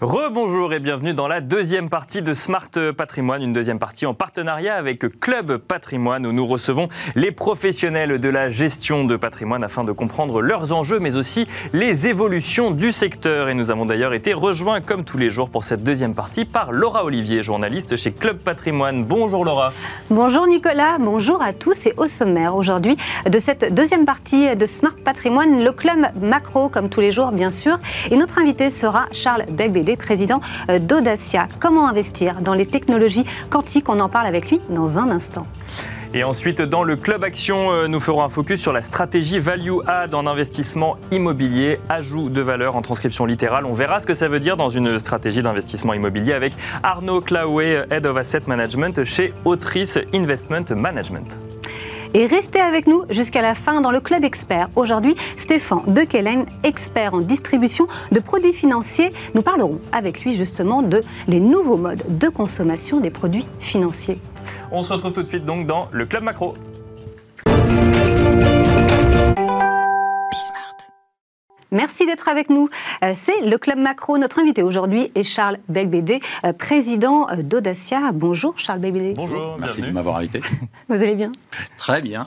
Rebonjour et bienvenue dans la deuxième partie de Smart Patrimoine, une deuxième partie en partenariat avec Club Patrimoine où nous recevons les professionnels de la gestion de patrimoine afin de comprendre leurs enjeux mais aussi les évolutions du secteur. Et nous avons d'ailleurs été rejoints comme tous les jours pour cette deuxième partie par Laura Olivier, journaliste chez Club Patrimoine. Bonjour Laura. Bonjour Nicolas, bonjour à tous et au sommaire aujourd'hui de cette deuxième partie de Smart Patrimoine, le club macro comme tous les jours bien sûr. Et notre invité sera Charles Begbé président euh, d'Audacia. Comment investir dans les technologies quantiques? On en parle avec lui dans un instant. Et ensuite, dans le Club Action, euh, nous ferons un focus sur la stratégie Value Add en investissement immobilier, ajout de valeur en transcription littérale. On verra ce que ça veut dire dans une stratégie d'investissement immobilier avec Arnaud Claouet, Head of Asset Management chez Autrice Investment Management et restez avec nous jusqu'à la fin dans le Club Expert. Aujourd'hui, Stéphane Dekelen, expert en distribution de produits financiers. Nous parlerons avec lui justement de les nouveaux modes de consommation des produits financiers. On se retrouve tout de suite donc dans le Club Macro. Merci d'être avec nous. Euh, c'est le Club Macro. Notre invité aujourd'hui est Charles Belbédé, euh, président euh, d'Audacia. Bonjour Charles Belbédé. Bonjour, merci de m'avoir invité. Vous allez bien? Très bien.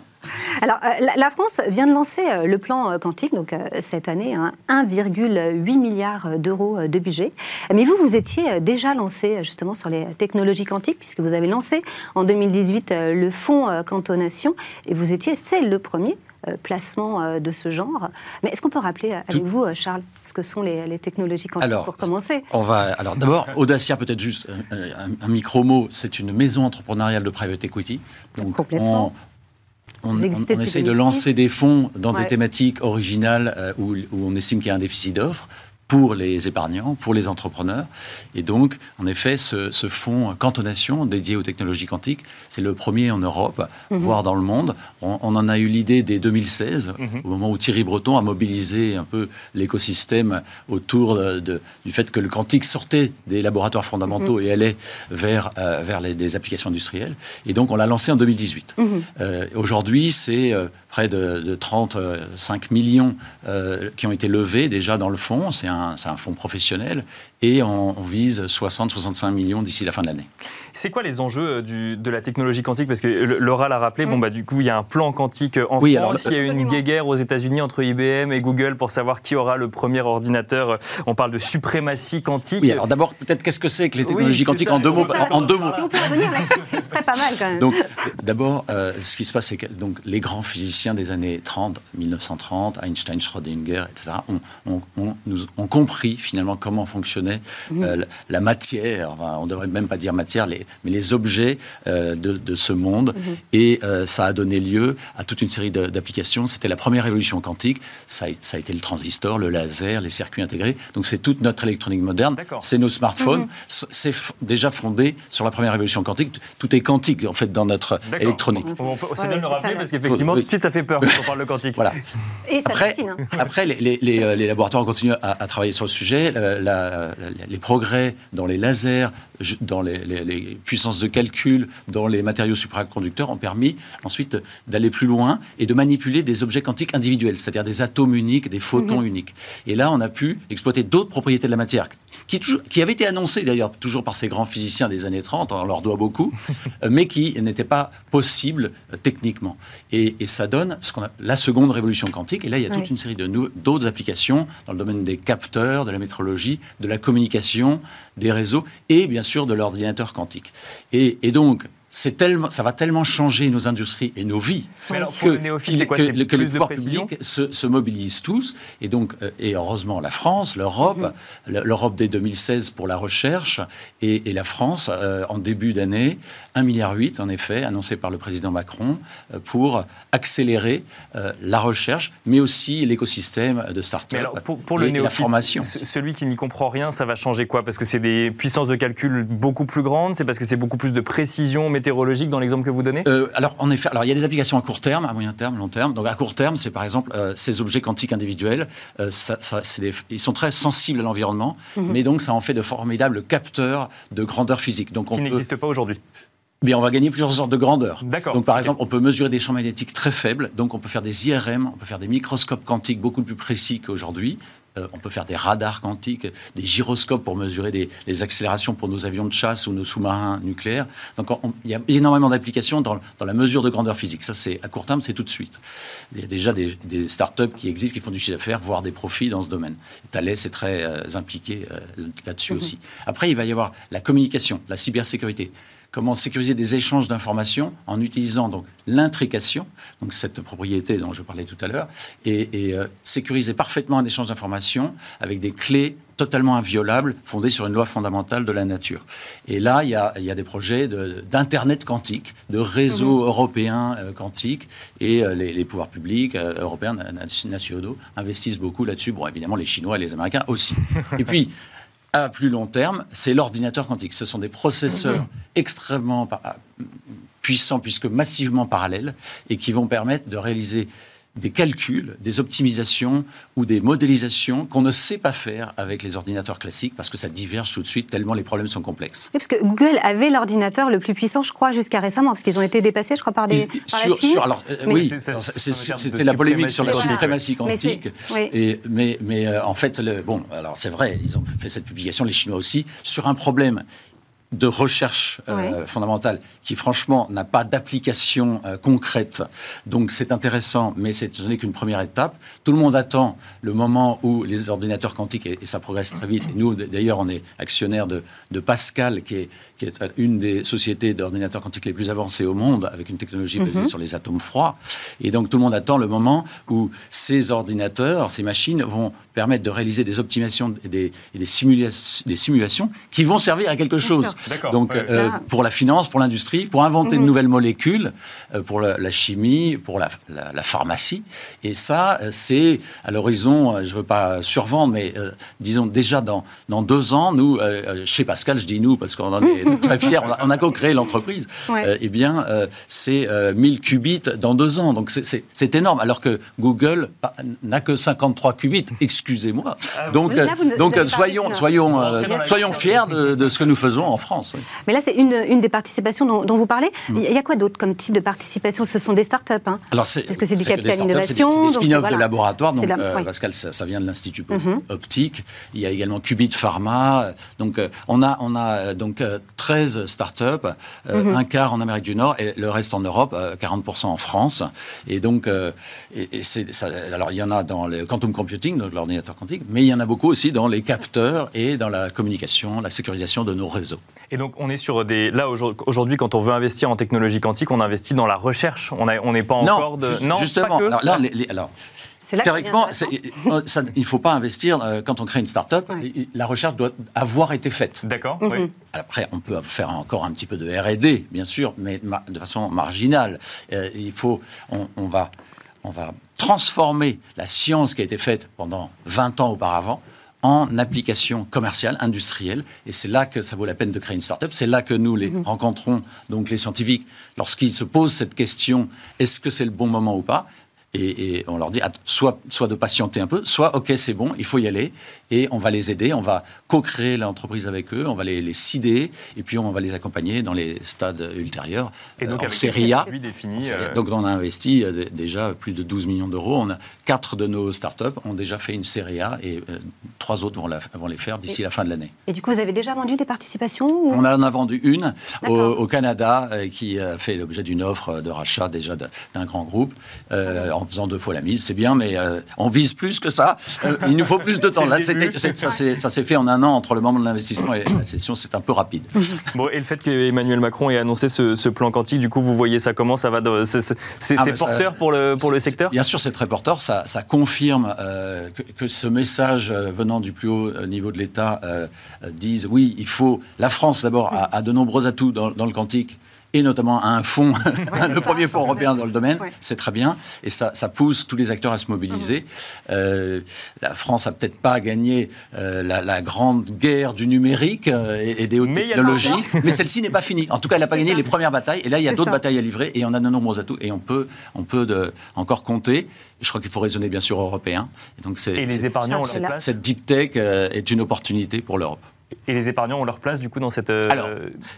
Alors, la France vient de lancer le plan quantique, donc cette année, 1,8 hein, milliard d'euros de budget. Mais vous, vous étiez déjà lancé justement sur les technologies quantiques, puisque vous avez lancé en 2018 le fonds cantonation, et vous étiez, c'est le premier euh, placement euh, de ce genre. Mais est-ce qu'on peut rappeler avec vous, euh, Charles, ce que sont les, technologies quantiques alors, pour commencer? on va, Alors d'abord, Audacia, peut-être juste un, micro-mot, c'est une maison entrepreneuriale de private equity. Donc, Complètement. On, on, essaye de lancer des fonds dans des thématiques originales où, où, on estime qu'il y a un déficit d'offres pour les épargnants, pour les entrepreneurs. Et donc, en effet, ce, fonds cantonation dédié aux technologies quantiques, c'est le premier en Europe, mhm. voire dans le monde. On, en a eu l'idée dès 2016, mhm. au moment où Thierry Breton a mobilisé un peu l'écosystème autour de, du fait que le quantique sortait des laboratoires fondamentaux mhm. et allait vers, euh, vers les, applications industrielles. Et donc, on l'a lancé en 2018. Euh, aujourd'hui, c'est euh, près de, 35 millions euh, qui ont été levés déjà dans le fonds. C'est un, un, fonds professionnel et on, vise 60-65 millions d'ici la fin de l'année. C'est quoi les enjeux euh, du, de la technologie quantique? Parce que Laura l'a rappelé, bon, bah, du coup, il y a un plan quantique en oui, France. il y a une guéguerre aux États-Unis entre IBM et Google pour savoir qui aura le premier ordinateur. On parle de suprématie quantique. Oui, alors d'abord, peut-être qu'est-ce que c'est que les technologies quantiques en deux mots En, deux mots? Si on peut revenir là-dessus, ce serait pas mal quand même. Donc, d'abord, euh, ce qui se passe, c'est que donc, les grands physiciens des années 30, 1930, Einstein, Schrödinger, etc., ont, nous, ont compris finalement comment fonctionnait mm. euh, la matière. on ne devrait même pas dire matière, les mais les objets euh, de, ce monde. Mhm. Et euh, ça a donné lieu à toute une série d'applications. C'était la première révolution quantique. Ça a, été le transistor, le laser, les circuits intégrés. Donc c'est toute notre électronique moderne. C'est nos smartphones. Mhm. C'est déjà fondé sur la première révolution quantique. Tout est quantique en fait dans notre électronique. C'est bien de le rappeler parce qu'effectivement, tout de suite ça fait peur quand on parle de quantique. Voilà. Et ça après, hein. après les, euh, les, laboratoires continuent à, à, travailler sur le sujet. les progrès dans les lasers, dans les, les, puissances de calcul, dans les matériaux supraconducteurs, ont permis ensuite d'aller plus loin et de manipuler des objets quantiques individuels, c'est-à-dire des atomes uniques, des photons mhm. uniques. Et là, on a pu exploiter d'autres propriétés de la matière, qui, qui avaient été annoncées d'ailleurs toujours par ces grands physiciens des années 30, on leur doit beaucoup, mais qui n'étaient pas possibles euh, techniquement. Et, ça donne ce qu'on a, la seconde révolution quantique. Et là, il y a toute une série d'autres applications dans le domaine des capteurs, de la métrologie, de la communication, des réseaux et bien sûr de l'ordinateur quantique. Et, donc, tellement, ça va tellement changer nos industries et nos vies que, que, les pouvoirs publics se, se, mobilisent tous. Et donc, euh, et heureusement, la France, l'Europe, mhm. l'Europe dès 2016 pour la recherche et, la France euh, en début d'année, 1,8 milliard, en effet, annoncé par le président Macron, euh, pour accélérer la recherche, mais aussi l'écosystème de start-up pour, pour, le la formation. Celui qui n'y comprend rien, ça va changer quoi? Parce que c'est des puissances de calcul beaucoup plus grandes, c'est parce que c'est beaucoup plus de précision, mais météorologique dans l'exemple que vous donnez euh, Alors, en effet, alors, il y a des applications à court terme, à moyen terme, long terme. Donc, à court terme, c'est par exemple euh, ces objets quantiques individuels. Euh, ça, ça, des, ils sont très sensibles à l'environnement, mhm. mais donc ça en fait de formidables capteurs de grandeur physique. Donc, on Qui n'existent pas aujourd'hui mais on va gagner plusieurs sortes de grandeur. D'accord. Donc, par exemple, on peut mesurer des champs magnétiques très faibles. Donc, on peut faire des IRM, on peut faire des microscopes quantiques beaucoup plus précis qu'aujourd'hui. Euh, on peut faire des radars quantiques, des gyroscopes pour mesurer des, les accélérations pour nos avions de chasse ou nos sous-marins nucléaires. Donc il y a énormément d'applications dans, la mesure de grandeur physique. Ça, c'est à court terme, c'est tout de suite. Il y a déjà des, des startups qui existent, qui font du chiffre d'affaires, voire des profits dans ce domaine. Thales est très euh, impliqué euh, là-dessus mhm. aussi. Après, il va y avoir la communication, la cybersécurité comment sécuriser des échanges d'informations en utilisant donc l'intrication, donc cette propriété dont je parlais tout à l'heure, et, euh, sécuriser parfaitement un échange d'informations avec des clés totalement inviolables, fondées sur une loi fondamentale de la nature. Et là, il y a, des projets d'Internet quantique, de réseaux mmh. européens euh, quantiques, et euh, les, pouvoirs publics européens, nationaux, investissent beaucoup là-dessus. Bon, évidemment, les Chinois et les Américains aussi. et puis, à plus long terme, c'est l'ordinateur quantique. Ce sont des processeurs mhm. extrêmement puissants, puisque massivement parallèles, et qui vont permettre de réaliser des calculs, des optimisations ou des modélisations qu'on ne sait pas faire avec les ordinateurs classiques parce que ça diverge tout de suite tellement les problèmes sont complexes. Oui, parce que Google avait l'ordinateur le plus puissant, je crois, jusqu'à récemment, parce qu'ils ont été dépassés, je crois, par des. sur, alors, euh, oui, c'était la polémique sur la suprématie quantique. Mais, et, mais, mais euh, en fait, le, bon, alors c'est vrai, ils ont fait cette publication, les Chinois aussi, sur un problème de recherche euh, fondamentale qui, franchement, n'a pas d'application euh, concrète. Donc, c'est intéressant, mais ce n'est qu'une première étape. Tout le monde attend le moment où les ordinateurs quantiques, et, ça progresse très vite. nous, d'ailleurs, on est actionnaire de, Pascal, qui est, qui est, une des sociétés d'ordinateurs quantiques les plus avancées au monde, avec une technologie basée mhm. sur les atomes froids. Et donc, tout le monde attend le moment où ces ordinateurs, ces machines, vont permettre de réaliser des optimisations et des, des, simulations qui vont servir à quelque chose. Donc, euh, ah. pour la finance, pour l'industrie, pour inventer de mhm. nouvelles molécules, euh, pour la, chimie, pour la, pharmacie. Et ça, euh, c'est à l'horizon, je ne veux pas survendre, mais disons déjà dans, dans deux ans, nous, chez Pascal, je dis nous parce qu'on en est très fiers, on a, co-créé l'entreprise, eh bien, c'est 1000 qubits dans deux ans. Donc, c'est énorme. Alors que Google n'a que 53 qubits, excusez-moi. Ah donc, donc soyons, soyons, soyons fiers de, de ce que nous faisons en France. Mais là, c'est une, une, des participations dont, vous parlez. Mm. Il y a quoi d'autre comme type de participation? Ce sont des start-up. Hein Alors, Parce que c'est du capital innovation. C'est des, des spin-offs de laboratoire. Donc, euh, Pascal, ça, vient de l'Institut mm-hmm. Optique. Il y a également Qubit Pharma. Donc, euh, on a, on a euh, donc 13 start-up, mm-hmm. un quart en Amérique du Nord et le reste en Europe, 40% en France. Et donc, et, c'est, ça, alors il y en a dans le quantum computing, donc l'ordinateur quantique, mais il y en a beaucoup aussi dans les capteurs et dans la communication, la sécurisation de nos réseaux. Et donc, on est sur des. Là, aujourd'hui, quand on veut investir en technologie quantique, on investit dans la recherche. On n'est pas encore de. non, justement. alors, là, alors théoriquement, euh, il ne faut pas investir euh, quand on crée une start-up. La recherche doit avoir été faite. D'accord. Mhm. Après, on peut faire encore un petit peu de R&D, bien sûr, mais de façon marginale. Euh, il faut, on, va, on va transformer la science qui a été faite pendant 20 ans auparavant en application commerciale, industrielle. Et c'est là que ça vaut la peine de créer une start-up. C'est là que nous les mhm. rencontrons, donc les scientifiques, lorsqu'ils se posent cette question, est-ce que c'est le bon moment ou pas et, on leur dit soit, soit de patienter un peu, soit ok c'est bon, il faut y aller et on va les aider, on va co-créer l'entreprise avec eux, on va les, les cider et puis on va les accompagner dans les stades ultérieurs et donc, euh, en série A. Euh, donc on a investi euh, déjà plus de 12 millions d'euros. On a quatre de nos startups ont déjà fait une série A et trois autres vont, la, vont les faire d'ici la fin de l'année. Et du coup vous avez déjà vendu des participations On en a vendu une au, Canada qui a fait l'objet d'une offre de rachat déjà d'un grand groupe en faisant deux fois la mise, c'est bien, mais euh, on vise plus que ça. Euh, il nous faut plus de temps. Là, ça s'est fait en un an entre le moment de l'investissement et la session, c'est un peu rapide. Bon, et le fait qu'Emmanuel Macron ait annoncé ce, plan quantique, du coup, vous voyez ça comment? Ça va C'est ah, porteur pour le, pour le secteur? Bien sûr, c'est très porteur. Ça, ça confirme euh, que, ce message venant du plus haut niveau de l'État dise oui, il faut. La France, d'abord, a, de nombreux atouts dans, dans le quantique et notamment à un fonds, le ça, premier fonds européen dans le domaine, Ouais. c'est très bien, et ça, ça pousse tous les acteurs à se mobiliser. Euh, la France a peut-être pas gagné euh, la, la grande guerre du numérique euh, et, et des hautes Mais il y a technologies, mais celle-ci n'est pas finie. En tout cas, elle n'a pas gagné ça. les premières batailles, et là, il y a d'autres batailles à livrer, et on a de nombreux atouts, et on peut, on peut de- encore compter. Je crois qu'il faut raisonner bien sûr européen. Et donc, c'est, Et les c'est- épargnants cette deep tech euh, est une opportunité pour l'Europe. Et les épargnants ont leur place du coup dans cette. euh, Alors,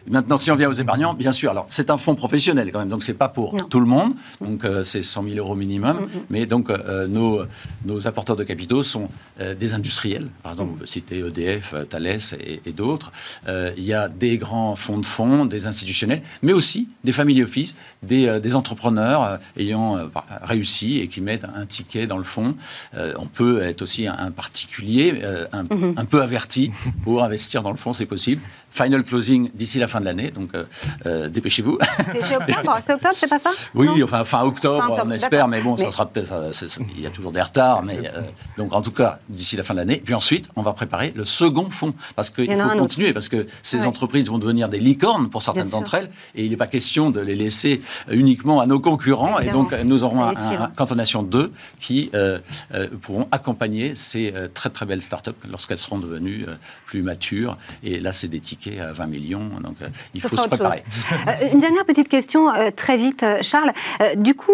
Maintenant, si on vient aux épargnants, bien sûr, alors c'est un fonds professionnel quand même, donc c'est pas pour Non. tout le monde, donc euh, c'est 100 000 euros minimum, mais donc euh, nos, nos apporteurs de capitaux sont euh, des industriels, par exemple, on peut citer EDF, Thales et, et d'autres. Euh, Il y a des grands fonds de fonds, des institutionnels, mais aussi des family office, des, euh, des entrepreneurs euh, ayant euh, par- réussi et qui mettent un ticket dans le fonds. Euh, on peut être aussi un, un particulier, euh, un, un peu averti pour investir dans le fonds, c'est possible. Final closing d'ici la fin de l'année, donc euh, euh, dépêchez-vous. C'est octobre, c'est octobre, c'est pas ça? Oui, Non enfin fin octobre, Fin octobre, on espère, mais bon, ça sera peut-être. euh, Il y a toujours des retards, mais euh, donc en tout cas d'ici la fin de l'année. Puis ensuite, on va préparer le second fonds parce qu'il faut un autre. continuer parce que ces Ouais. entreprises vont devenir des licornes pour certaines d'entre elles, et il n'est pas question de les laisser uniquement à nos concurrents. Et donc nous aurons un, cantonation 2 qui euh, euh, pourront accompagner ces très très belles startups lorsqu'elles seront devenues plus matures. Et là, c'est des tickets à 20 millions, donc euh, il faut se préparer. Euh, une dernière petite question, euh, très vite, Charles. Du coup,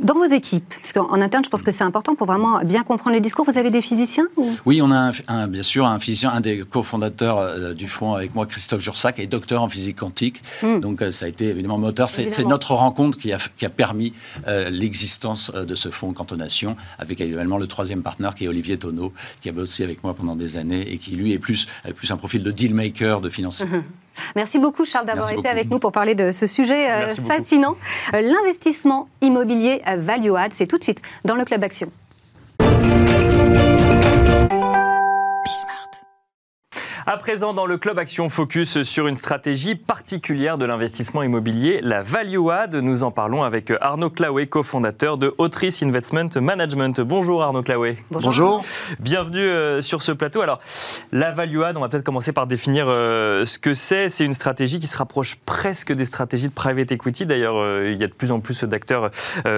dans vos équipes, parce qu'en interne, je pense que c'est important pour vraiment bien comprendre le discours, vous avez des physiciens ou- Oui, on a un- un- bien sûr un physicien, un des cofondateurs du fonds avec moi, Christophe Jursac, est docteur en physique quantique. Donc euh, ça a été évidemment moteur. C'est notre rencontre qui a, qui a permis euh, l'existence de ce fonds cantonation, avec également le troisième partenaire qui est Olivier Tonneau, qui a bossé avec moi pendant des années et qui lui est plus, plus un profil de deal maker, de financier. Merci beaucoup, Charles, d'avoir été beaucoup. avec nous pour parler de ce sujet euh, Merci fascinant. Euh, L'investissement immobilier Value Add, c'est tout de suite dans le Club Action. À présent, dans le Club Action Focus sur une stratégie particulière de l'investissement immobilier, la Value Add. Nous en parlons avec Arnaud Claouet, cofondateur de Autrice Investment Management. Bonjour Arnaud Claouet. Bonjour. Bienvenue euh, sur ce plateau. Alors, la Value Add, on va peut-être commencer par définir euh, ce que c'est. C'est une stratégie qui se rapproche presque des stratégies de private equity. D'ailleurs, euh, il y a de plus en plus d'acteurs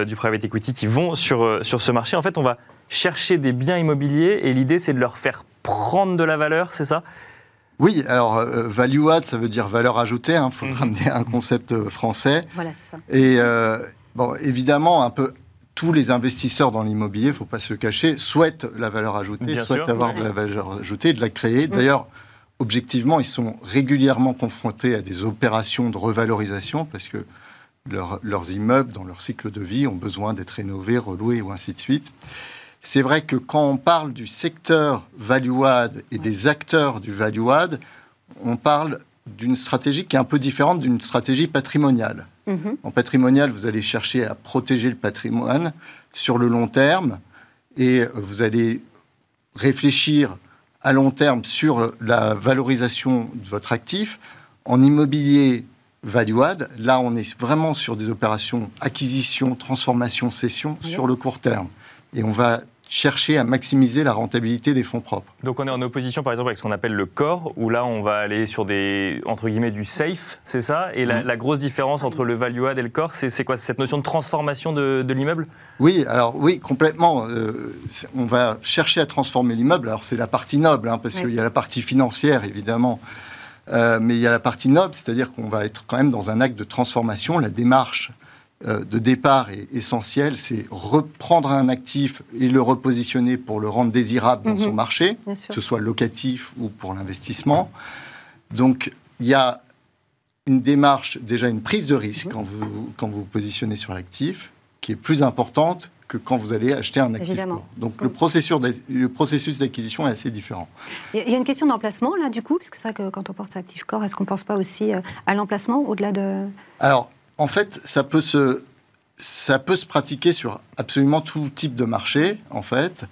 du private equity qui vont sur, sur ce marché. En fait, on va chercher des biens immobiliers et l'idée, c'est de leur faire prendre de la valeur, c'est ça? Oui, alors euh, value add, ça veut dire valeur ajoutée. Il faut Mhm. ramener un concept euh, français. Voilà, c'est ça. Et euh, bon, évidemment, un peu tous les investisseurs dans l'immobilier, il ne faut pas se le cacher, souhaitent la valeur ajoutée, Bien souhaitent sûr. avoir de la valeur ajoutée, de la créer. D'ailleurs, objectivement, ils sont régulièrement confrontés à des opérations de revalorisation parce que leurs immeubles, dans leur cycle de vie, ont besoin d'être rénovés, reloués ou ainsi de suite. C'est vrai que quand on parle du secteur value add et des acteurs du value add, on parle d'une stratégie qui est un peu différente d'une stratégie patrimoniale. Mhm. En patrimonial, vous allez chercher à protéger le patrimoine sur le long terme et vous allez réfléchir à long terme sur la valorisation de votre actif. En immobilier value add, là, on est vraiment sur des opérations acquisition, transformation, cession sur le court terme. Et on va chercher à maximiser la rentabilité des fonds propres. Donc on est en opposition par exemple avec ce qu'on appelle le core, où là on va aller sur des, entre guillemets, du safe, c'est ça? Et la, la grosse différence entre le value add et le core, c'est quoi? C'est cette notion de transformation de, de l'immeuble? Oui, alors oui, complètement. Euh, on va chercher à transformer l'immeuble. Alors c'est la partie noble, hein, parce Oui. qu'il y a la partie financière, évidemment. Euh, mais il y a la partie noble, c'est-à-dire qu'on va être quand même dans un acte de transformation. La démarche euh, de départ est essentielle, c'est reprendre un actif et le repositionner pour le rendre désirable dans Mhm. son marché, Bien que ce soit locatif ou pour l'investissement. Donc il y a une démarche, déjà une prise de risque quand vous quand vous vous positionnez sur l'actif, qui est plus importante que quand vous allez acheter un actif. Donc le processus le processus d'acquisition est assez différent. Il y a- une question d'emplacement là, du coup, parce que c'est vrai que quand on pense à Active Core, est-ce qu'on ne pense pas aussi euh, à l'emplacement au-delà de. Alors, en fait, ça peut se, ça peut se pratiquer sur absolument tout type de marché, en fait.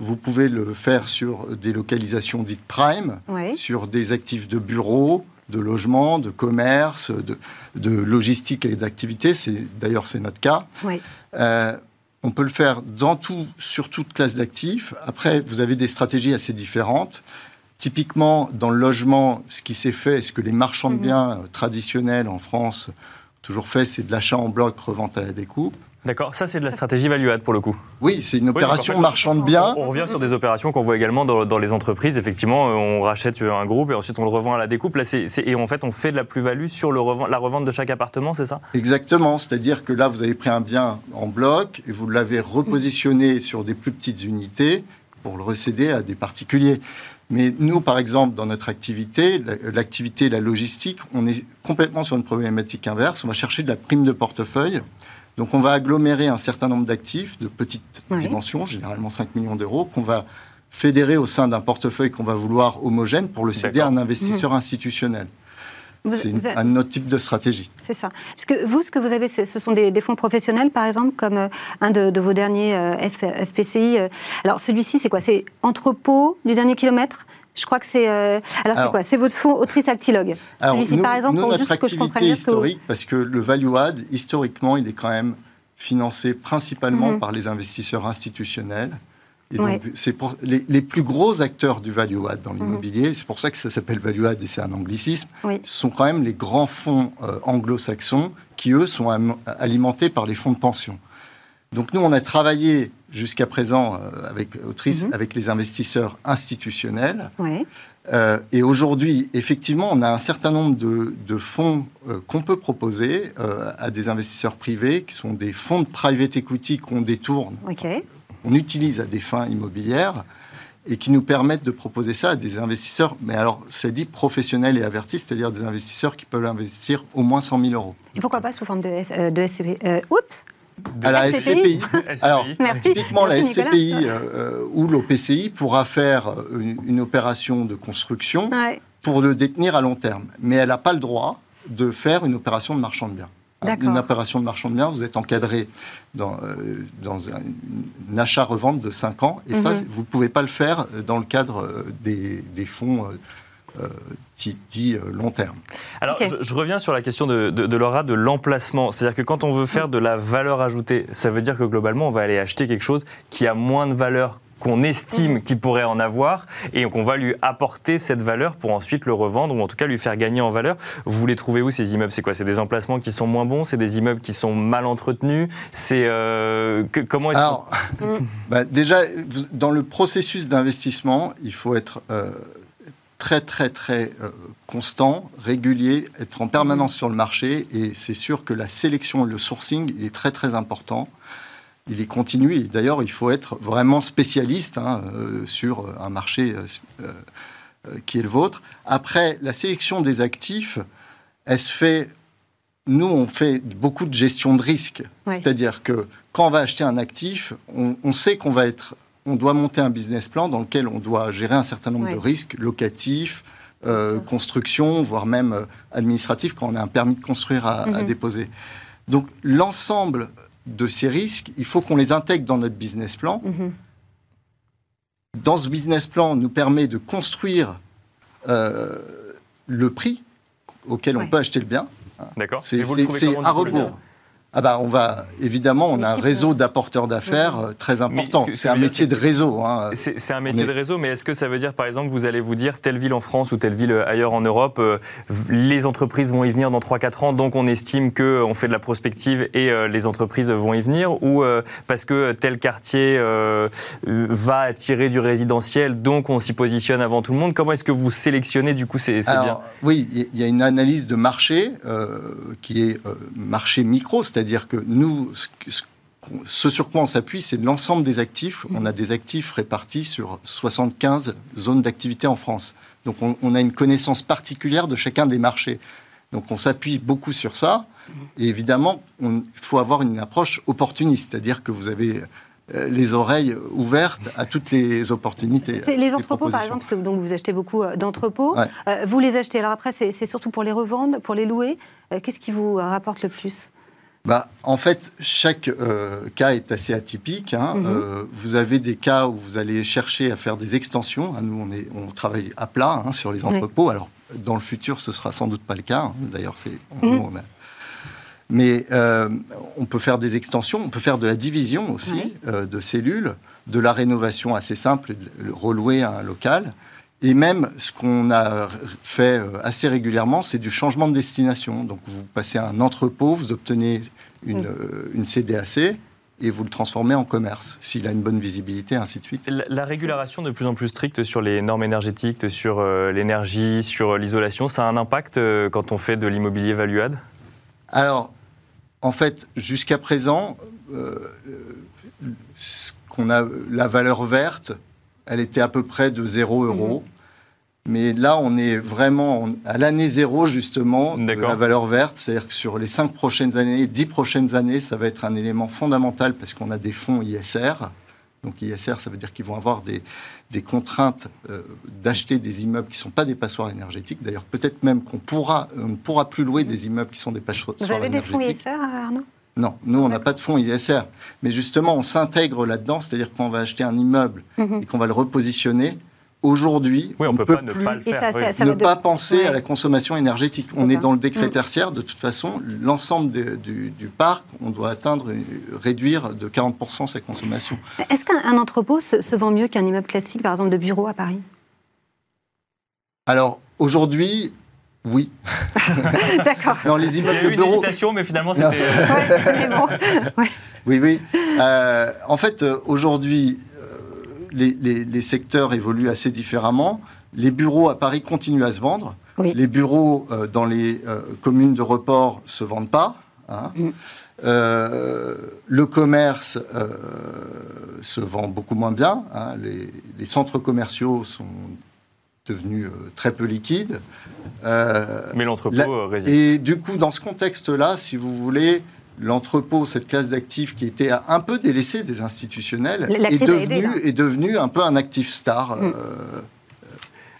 Vous pouvez le faire sur des localisations dites prime, sur des actifs de bureaux, de logement, de commerce, de, de logistique et d'activité. C'est D'ailleurs, c'est notre cas. Euh, on peut le faire dans tout, sur toute classe d'actifs. Après, vous avez des stratégies assez différentes. Typiquement, dans le logement, ce qui s'est fait, est-ce que les marchands de Mhm. biens euh, traditionnels en France, toujours fait, c'est de l'achat en bloc, revente à la découpe. D'accord, ça c'est de la stratégie value-add pour le coup. Oui, c'est une opération donc, en fait, marchand de biens. On revient sur des opérations qu'on voit également dans, dans les entreprises. Effectivement, euh, on rachète un groupe et ensuite on le revend à la découpe. Là, c'est- c'est- et en fait, on fait de la plus-value sur le revend- la revente de chaque appartement, c'est ça? Exactement, c'est-à-dire que là, vous avez pris un bien en bloc et vous l'avez repositionné sur des plus petites unités pour le recéder à des particuliers. Mais nous, par exemple, dans notre activité, la- l'activité, la logistique, on est complètement sur une problématique inverse. On va chercher de la prime de portefeuille. Donc, on va agglomérer un certain nombre d'actifs de petite Oui. dimension, généralement 5 millions d'euros, qu'on va fédérer au sein d'un portefeuille qu'on va vouloir homogène pour le céder à un investisseur institutionnel. C'est avez- un autre type de stratégie. C'est ça. Parce que vous, ce que vous avez, ce sont des, des fonds professionnels, par exemple, comme euh, un de, de vos derniers euh, F- FPCI. euh. Alors, celui-ci, c'est quoi? C'est entrepôt du dernier kilomètre? Je crois que c'est. Alors, c'est quoi? C'est votre fonds Autrice Actilog. Alors, Celui-ci, par exemple, nous, pour notre juste que je comprenne activité vous- historique, parce que le value add, historiquement, il est quand même financé principalement Mhm. par les investisseurs institutionnels. Et Ouais. donc, c'est pour les, les plus gros acteurs du value add dans Mhm. l'immobilier, c'est pour ça que ça s'appelle value add et c'est un anglicisme, Oui. sont quand même les grands fonds euh, anglo-saxons qui, eux, sont am- alimentés par les fonds de pension. Donc nous, on a travaillé jusqu'à présent euh, avec Autrice, Mhm. avec les investisseurs institutionnels. Ouais. Euh, et aujourd'hui, effectivement, on a un certain nombre de, de fonds euh, qu'on peut proposer à des investisseurs privés, qui sont des fonds de private equity qu'on détourne. On utilise à des fins immobilières, et qui nous permettent de proposer ça à des investisseurs, mais alors, c'est dit professionnels et avertis, c'est-à-dire des investisseurs qui peuvent investir au moins 100 000 euros. Et pourquoi pas sous forme de, F- euh, de SCP euh, Oups À la SCPI. SCPI, alors, Merci. Typiquement, la Merci. SCPI euh, euh, ou l'OPCI pourra faire une, une opération de construction Ouais. pour le détenir à long terme. Mais elle n'a pas le droit de faire une opération de marchand de biens. Une opération de marchand de biens, vous êtes encadré dans, euh, dans un, achat-revente de 5 ans. Et ça, Mhm. vous ne pouvez pas le faire dans le cadre euh, des, des fonds euh, euh, euh, long terme. Alors, je, je reviens sur la question de, de, de Laura, de l'emplacement. C'est-à-dire que quand on veut faire de la valeur ajoutée, ça veut dire que globalement, on va aller acheter quelque chose qui a moins de valeur qu'on estime qu'il pourrait en avoir et qu'on va lui apporter cette valeur pour ensuite le revendre ou en tout cas lui faire gagner en valeur. Vous les trouvez où ces immeubles? C'est quoi? C'est des emplacements qui sont moins bons? C'est des immeubles qui sont mal entretenus? C'est euh, que- comment est-ce Alors, bah, déjà, dans le processus d'investissement, il faut être euh, très, très, très euh, constant, régulier, être en permanence sur le marché. Et c'est sûr que la sélection et le sourcing, il est très, très important. Il est continu. D'ailleurs, il faut être vraiment spécialiste hein, euh, sur un marché euh, euh, qui est le vôtre. Après, la sélection des actifs, elle se fait. Nous, on fait beaucoup de gestion de risque. Ouais. C'est-à-dire que quand on va acheter un actif, on, on sait qu'on va être, on doit monter un business plan dans lequel on doit gérer un certain nombre Ouais. de risques locatifs, construction, voire même administratifs quand on a un permis de construire à, à Mhm. déposer. Donc l'ensemble de ces risques, il faut qu'on les intègre dans notre business plan. Mhm. Dans ce business plan, nous permet de construire euh, le prix auquel Ouais. on peut acheter le bien. D'accord C'est- à rebours. Ah bah on va évidemment on a un réseau euh, d'apporteurs d'affaires euh, très important. ce que- ce C'est que un métier de réseau. hein. C'est un métier est- de réseau, mais est-ce que ça veut dire, par exemple, vous allez vous dire telle ville en France ou telle ville ailleurs en Europe, euh, les entreprises vont y venir dans 3-4 ans, donc on estime qu'on fait de la prospective et euh, les entreprises vont y venir Ou euh, parce que tel quartier euh, euh, va attirer du résidentiel, donc on s'y positionne avant tout le monde Comment est-ce que vous sélectionnez du coup ces, biens oui, il y a une analyse de marché euh, qui est euh, marché micro, c'est-à-dire que nous, ce, sur quoi on s'appuie, c'est l'ensemble des actifs. On a des actifs répartis sur 75 zones d'activité en France. Donc on, on a une connaissance particulière de chacun des marchés. Donc on s'appuie beaucoup sur ça. Et évidemment, il faut avoir une approche opportuniste, c'est-à-dire que vous avez euh, les oreilles ouvertes à toutes les opportunités. C'est les entrepôts, par exemple, parce que donc, vous achetez beaucoup euh, d'entrepôts. Ouais. Euh, vous les achetez. Alors après, c'est surtout pour les revendre, pour les louer. Euh, Qu'est-ce qui vous euh, rapporte le plus? Bah, en fait, chaque euh, cas est assez atypique. hein. Mhm. Euh, vous avez des cas où vous allez chercher à faire des extensions. hein. Nous, on, est, on travaille à plat hein, sur les entrepôts. Alors, dans le futur, ce sera sans doute pas le cas. D'ailleurs, c'est. on- Mhm. nous, on a- Mais euh, on peut faire des extensions, on peut faire de la division aussi Oui. euh, de cellules, de la rénovation assez simple, relouer à un local. Et même, ce qu'on a fait euh, assez régulièrement, c'est du changement de destination. Donc, vous passez à un entrepôt, vous obtenez une, euh, une CDAC, et vous le transformez en commerce, s'il a une bonne visibilité, ainsi de suite. La, la régulation de plus en plus stricte sur les normes énergétiques, sur euh, l'énergie, sur l'isolation, ça a un impact euh, quand on fait de l'immobilier value-add? Alors, en fait, jusqu'à présent, euh, ce qu'on a, la valeur verte, elle était à peu près de 0 euros. Mais là, on est vraiment à l'année zéro, justement, de la valeur verte. C'est-à-dire que sur les cinq prochaines années, dix prochaines années, ça va être un élément fondamental parce qu'on a des fonds ISR. Donc ISR, ça veut dire qu'ils vont avoir des, des contraintes euh, d'acheter des immeubles qui ne sont pas des passoires énergétiques. D'ailleurs, peut-être même qu'on pourra, on ne pourra plus louer des immeubles qui sont des passoires Vous avez des fonds énergétiques. ISR, Arnaud? Non, nous, on n'a pas de fonds ISR. Mais justement, on s'intègre là-dedans, c'est-à-dire qu'on va acheter un immeuble Mhm. et qu'on va le repositionner. Aujourd'hui, Oui, on ne peut peut pas ne plus pas le faire. ça- oui. ça- ça ne va de- pas penser Ouais. à la consommation énergétique. On est dans le décret Mm. tertiaire, de toute façon, l'ensemble du, du parc, on doit atteindre, euh, réduire de 40% sa consommation. Est-ce qu'un un entrepôt se, se vend mieux qu'un immeuble classique, par exemple de bureau à Paris? Alors, aujourd'hui, oui. D'accord. Dans les Il y immeubles a de eu une hésitation, mais finalement, c'était. Ouais, bon. Oui, oui. Euh, en fait, euh, aujourd'hui, euh, les, les- les secteurs évoluent assez différemment. Les bureaux à Paris continuent à se vendre. Oui. Les bureaux euh, dans les euh, communes de report se vendent pas. hein. Mm. Euh, le commerce euh, se vend beaucoup moins bien. hein. Les, les centres commerciaux sont devenus euh, très peu liquides. Euh, Mais l'entrepôt La- euh, résiste. et du coup, dans ce contexte-là, si vous voulez, l'entrepôt, cette classe d'actifs qui était un peu délaissée des institutionnels, La- la est, devenu, là. est devenu un peu un actif star. Mm. euh,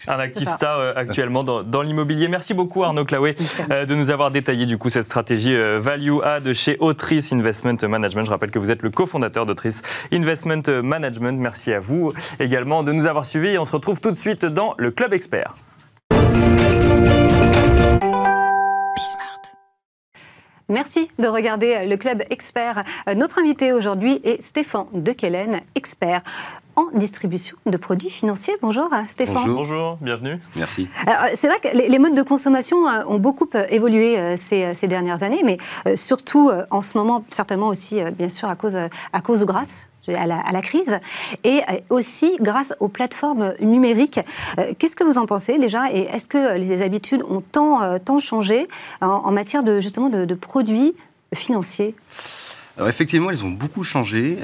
Un actif star euh, actuellement dans, dans l'immobilier. Merci beaucoup Arnaud Claouet euh, de nous avoir détaillé du coup cette stratégie euh, Value Add chez Autrice Investment Management. Je rappelle que vous êtes le cofondateur d'Autrice Investment Management. Merci à vous également de nous avoir suivis et on se retrouve tout de suite dans le Club Expert. Merci de regarder euh, le Club Expert. Euh, Notre invité aujourd'hui est Stéphane Dequelen, expert en distribution de produits financiers. Bonjour euh, Stéphane. Bonjour. Bonjour, bienvenue. Merci. C'est vrai que les modes de consommation ont beaucoup évolué ces, ces dernières années, mais surtout en ce moment, certainement aussi, bien sûr, à cause, à cause ou grâce à la, crise, et euh, aussi grâce aux plateformes numériques. Euh, Qu'est-ce que vous en pensez déjà Et est-ce que les habitudes ont tant, euh, tant changé en, matière de, justement de, produits financiers? Alors effectivement, ils ont beaucoup changé.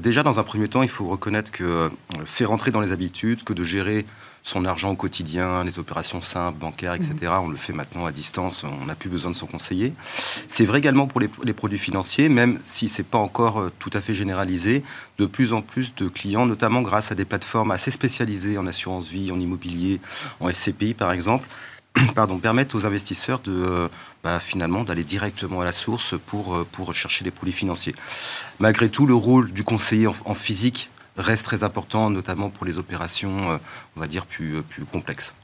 Déjà, dans un premier temps, il faut reconnaître que c'est rentré dans les habitudes que de gérer son argent au quotidien, les opérations simples, bancaires, etc. On le fait maintenant à distance, on n'a plus besoin de son conseiller. C'est vrai également pour les, les produits financiers, même si c'est pas encore euh, tout à fait généralisé. De plus en plus de clients, notamment grâce à des plateformes assez spécialisées en assurance vie, en immobilier, en SCPI par exemple, pardon, permettent aux investisseurs de euh, bah, finalement d'aller directement à la source pour, euh, pour chercher des produits financiers. Malgré tout, le rôle du conseiller en, en physique reste très important, notamment pour les opérations, euh, on va dire, plus, euh, plus complexes.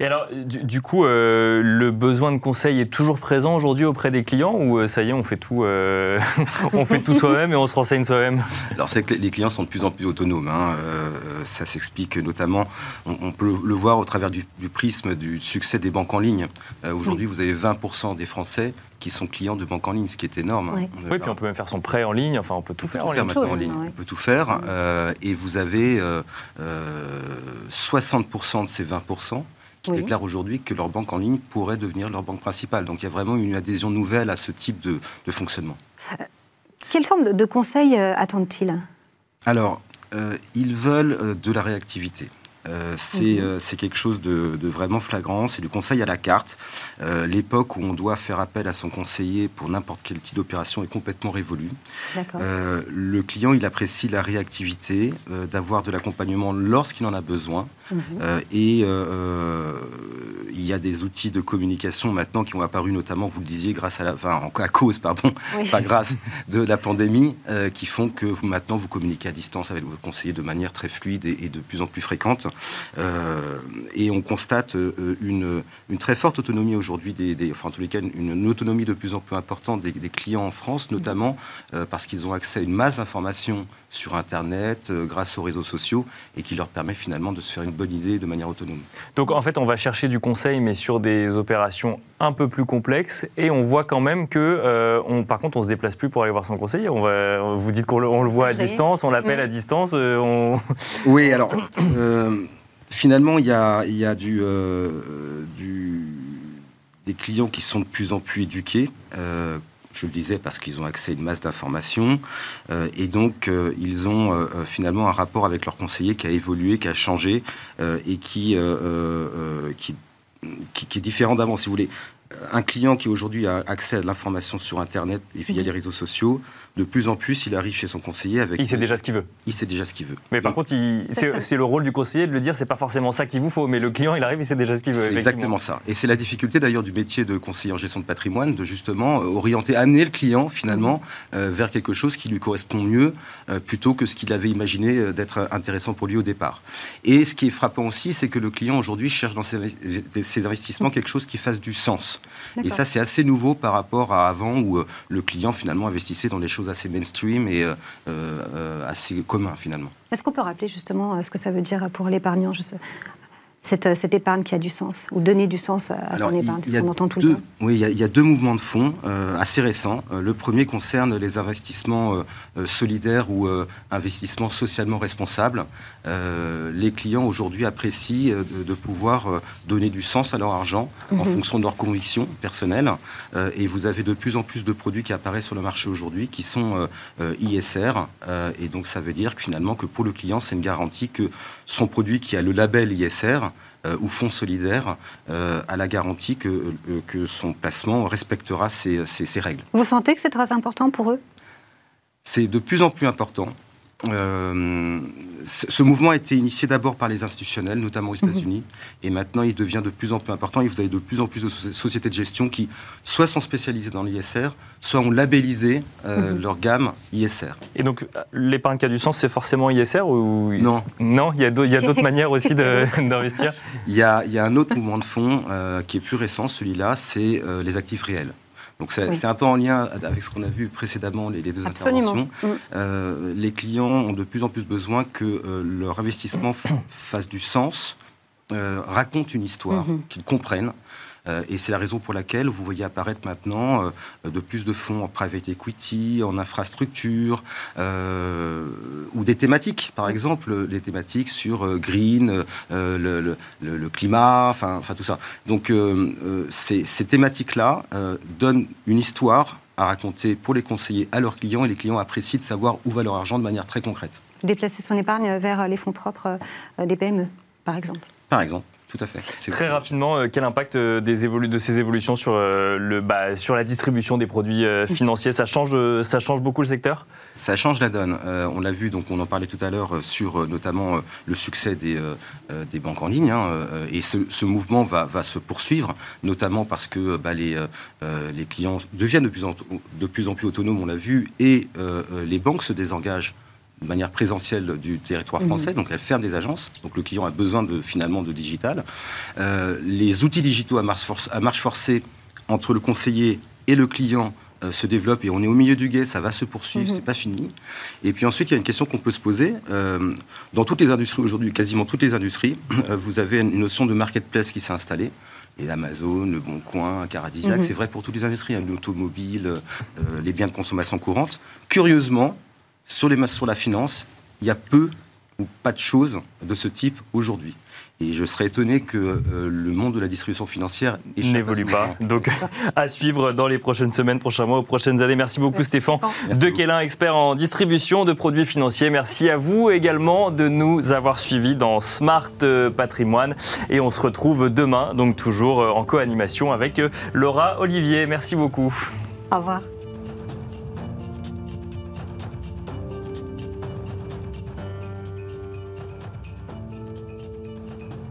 Et alors, du, du coup, euh, le besoin de conseil est toujours présent aujourd'hui auprès des clients ou ça y est, on fait tout, euh, on fait tout soi-même et on se renseigne soi-même? Alors c'est que les clients sont de plus en plus autonomes. hein. Euh, ça s'explique notamment, on, on peut le voir au travers du, du prisme du succès des banques en ligne. Aujourd'hui, vous avez 20% des Français qui sont clients de banques en ligne, ce qui est énorme. Oui. On Oui, puis on peut même faire son prêt en ligne, enfin on peut tout On peut faire tout en faire ligne. Chose, en ligne. ouais. On peut tout faire. euh, et vous avez euh, euh, 60% de ces 20% qui Oui. déclarent aujourd'hui que leur banque en ligne pourrait devenir leur banque principale. Donc il y a vraiment une adhésion nouvelle à ce type de, de fonctionnement. Quelle forme de, de conseil euh, attendent-ils? Alors, euh, ils veulent euh, de la réactivité. Euh, c'est euh, c'est quelque chose de, de vraiment flagrant, c'est du conseil à la carte. Euh, L'époque où on doit faire appel à son conseiller pour n'importe quel type d'opération est complètement révolue. Euh, le client, il apprécie la réactivité, d'avoir de l'accompagnement lorsqu'il en a besoin. Mhm. Et il y a des outils de communication maintenant qui ont apparu, notamment, vous le disiez, grâce à la, enfin, en- à cause, pardon, Oui. pas grâce de la pandémie, qui font que vous, maintenant vous communiquez à distance avec votre conseiller de manière très fluide et, et de plus en plus fréquente. Euh, et on constate euh, une, très forte autonomie aujourd'hui, des, enfin en tous les cas une, autonomie de plus en plus importante des, clients en France, notamment euh, parce qu'ils ont accès à une masse d'informations sur Internet, grâce aux réseaux sociaux, et qui leur permet finalement de se faire une bonne idée de manière autonome. Donc en fait, on va chercher du conseil, mais sur des opérations un peu plus complexes, et on voit quand même que, euh, on, par contre, on se déplace plus pour aller voir son conseiller. On va, vous dites qu'on le, on le voit à distance, on l'appelle Mmh. à distance. euh, on... Oui, alors euh, finalement, il y a, il y a du, euh, du, des clients qui sont de plus en plus éduqués. euh, je le disais parce qu'ils ont accès à une masse d'informations euh, et donc euh, ils ont finalement un rapport avec leur conseiller qui a évolué, qui a changé euh, et qui, euh, euh, euh, qui, qui, qui est différent d'avant, si vous voulez. Un client qui aujourd'hui a accès à l'information sur Internet et via les réseaux sociaux, de plus en plus, il arrive chez son conseiller avec. Il sait déjà ce qu'il veut. Il sait déjà ce qu'il veut. Mais par Donc, contre, C'est le rôle du conseiller de le dire, c'est pas forcément ça qu'il vous faut, mais le client, il arrive, il sait déjà ce qu'il veut. C'est exactement ça. Et c'est la difficulté d'ailleurs du métier de conseiller en gestion de patrimoine, de justement euh, orienter, amener le client finalement euh, vers quelque chose qui lui correspond mieux, euh, plutôt que ce qu'il avait imaginé euh, d'être intéressant pour lui au départ. Et ce qui est frappant aussi, c'est que le client aujourd'hui cherche dans ses, ses investissements quelque chose qui fasse du sens. Et ça, c'est assez nouveau par rapport à avant où euh, le client finalement investissait dans des choses assez mainstream et euh, euh, assez communs finalement. Est-ce qu'on peut rappeler justement euh, ce que ça veut dire pour l'épargnant cette, cette épargne qui a du sens, ou donner du sens à Alors, son épargne, ce qu'on entend tout deux, le temps. Oui, il y, a, il y a deux mouvements de fonds euh, assez récents. Euh, le premier concerne les investissements euh, solidaires ou investissements socialement responsables. Euh, les clients aujourd'hui apprécient euh, de, de pouvoir euh, donner du sens à leur argent en fonction de leurs convictions personnelles. Euh, et vous avez de plus en plus de produits qui apparaissent sur le marché aujourd'hui qui sont euh, ISR. Et donc ça veut dire que finalement que pour le client, c'est une garantie que son produit qui a le label ISR ou fonds solidaire euh, a la garantie que, euh, que son placement respectera ces, ces- ces règles. Vous sentez que c'est très important pour eux? C'est de plus en plus important. Euh, ce mouvement a été initié d'abord par les institutionnels, notamment aux États-Unis, et maintenant il devient de plus en plus important. Et vous avez de plus en plus de soci- sociétés de gestion qui soit sont spécialisées dans l'ISR, soit ont labellisé euh, leur gamme ISR. Et donc, euh, l'épargne qui a du sens, c'est forcément ISR ou Non. Non, il y a d'autres manières aussi d'investir? Il y a, il y a un autre mouvement de fonds euh, qui est plus récent, celui-là, c'est euh, les actifs réels. Donc c'est Oui. un peu en lien avec ce qu'on a vu précédemment, les, les deux Absolument. interventions. Mm. Euh, les clients ont de plus en plus besoin que euh, leur investissement fasse du sens, euh, raconte une histoire, Mhm. qu'ils comprennent. Et c'est la raison pour laquelle vous voyez apparaître maintenant de plus de fonds en private equity, en infrastructure, ou des thématiques, par exemple, des thématiques sur euh, green, euh, le, le- le- le climat, enfin enfin, tout ça. Donc euh, euh, ces, ces thématiques-là euh, donnent une histoire à raconter pour les conseillers à leurs clients, et les clients apprécient de savoir où va leur argent de manière très concrète. Déplacer son épargne vers les fonds propres des PME, par exemple. Par exemple, tout à fait. Très aussi- rapidement, quel impact des évolu- de ces évolutions sur, euh, le, bah, sur la distribution des produits euh, financiers? Ça change, ça change beaucoup le secteur? Ça change la donne. Euh, on l'a vu, donc on en parlait tout à l'heure euh, sur euh, notamment euh, le succès des, des banques en ligne. hein, et ce, ce mouvement va, va se poursuivre, notamment parce que bah, les, les clients deviennent de plus en, de plus en plus autonomes, on l'a vu, et les banques se désengagent de manière présentielle du territoire français, donc elles ferment des agences, donc le client a besoin de, finalement de digital. Les outils digitaux à marche, force- à marche forcée entre le conseiller et le client euh, se développent et on est au milieu du guet, ça va se poursuivre, c'est pas fini. Et puis ensuite, il y a une question qu'on peut se poser. Euh, dans toutes les industries aujourd'hui, quasiment toutes les industries, euh, vous avez une notion de marketplace qui s'est installée. Et Amazon, Le Bon Coin, Caradisiac, Mhm. c'est vrai pour toutes les industries, hein, l'automobile, les biens de consommation courante. Curieusement, sur, les, sur la finance, il y a peu ou pas de choses de ce type aujourd'hui. Et je serais étonné que euh, le monde de la distribution financière n'évolue pas. Donc, à suivre dans les prochaines semaines, prochains mois, aux prochaines années. Merci beaucoup, Stéphane. Merci De beaucoup. Quélin, expert en distribution de produits financiers. Merci à vous également de nous avoir suivis dans Smart euh, Patrimoine. Et on se retrouve demain, donc toujours euh, en co-animation avec Laura Olivier. Merci beaucoup. Au revoir.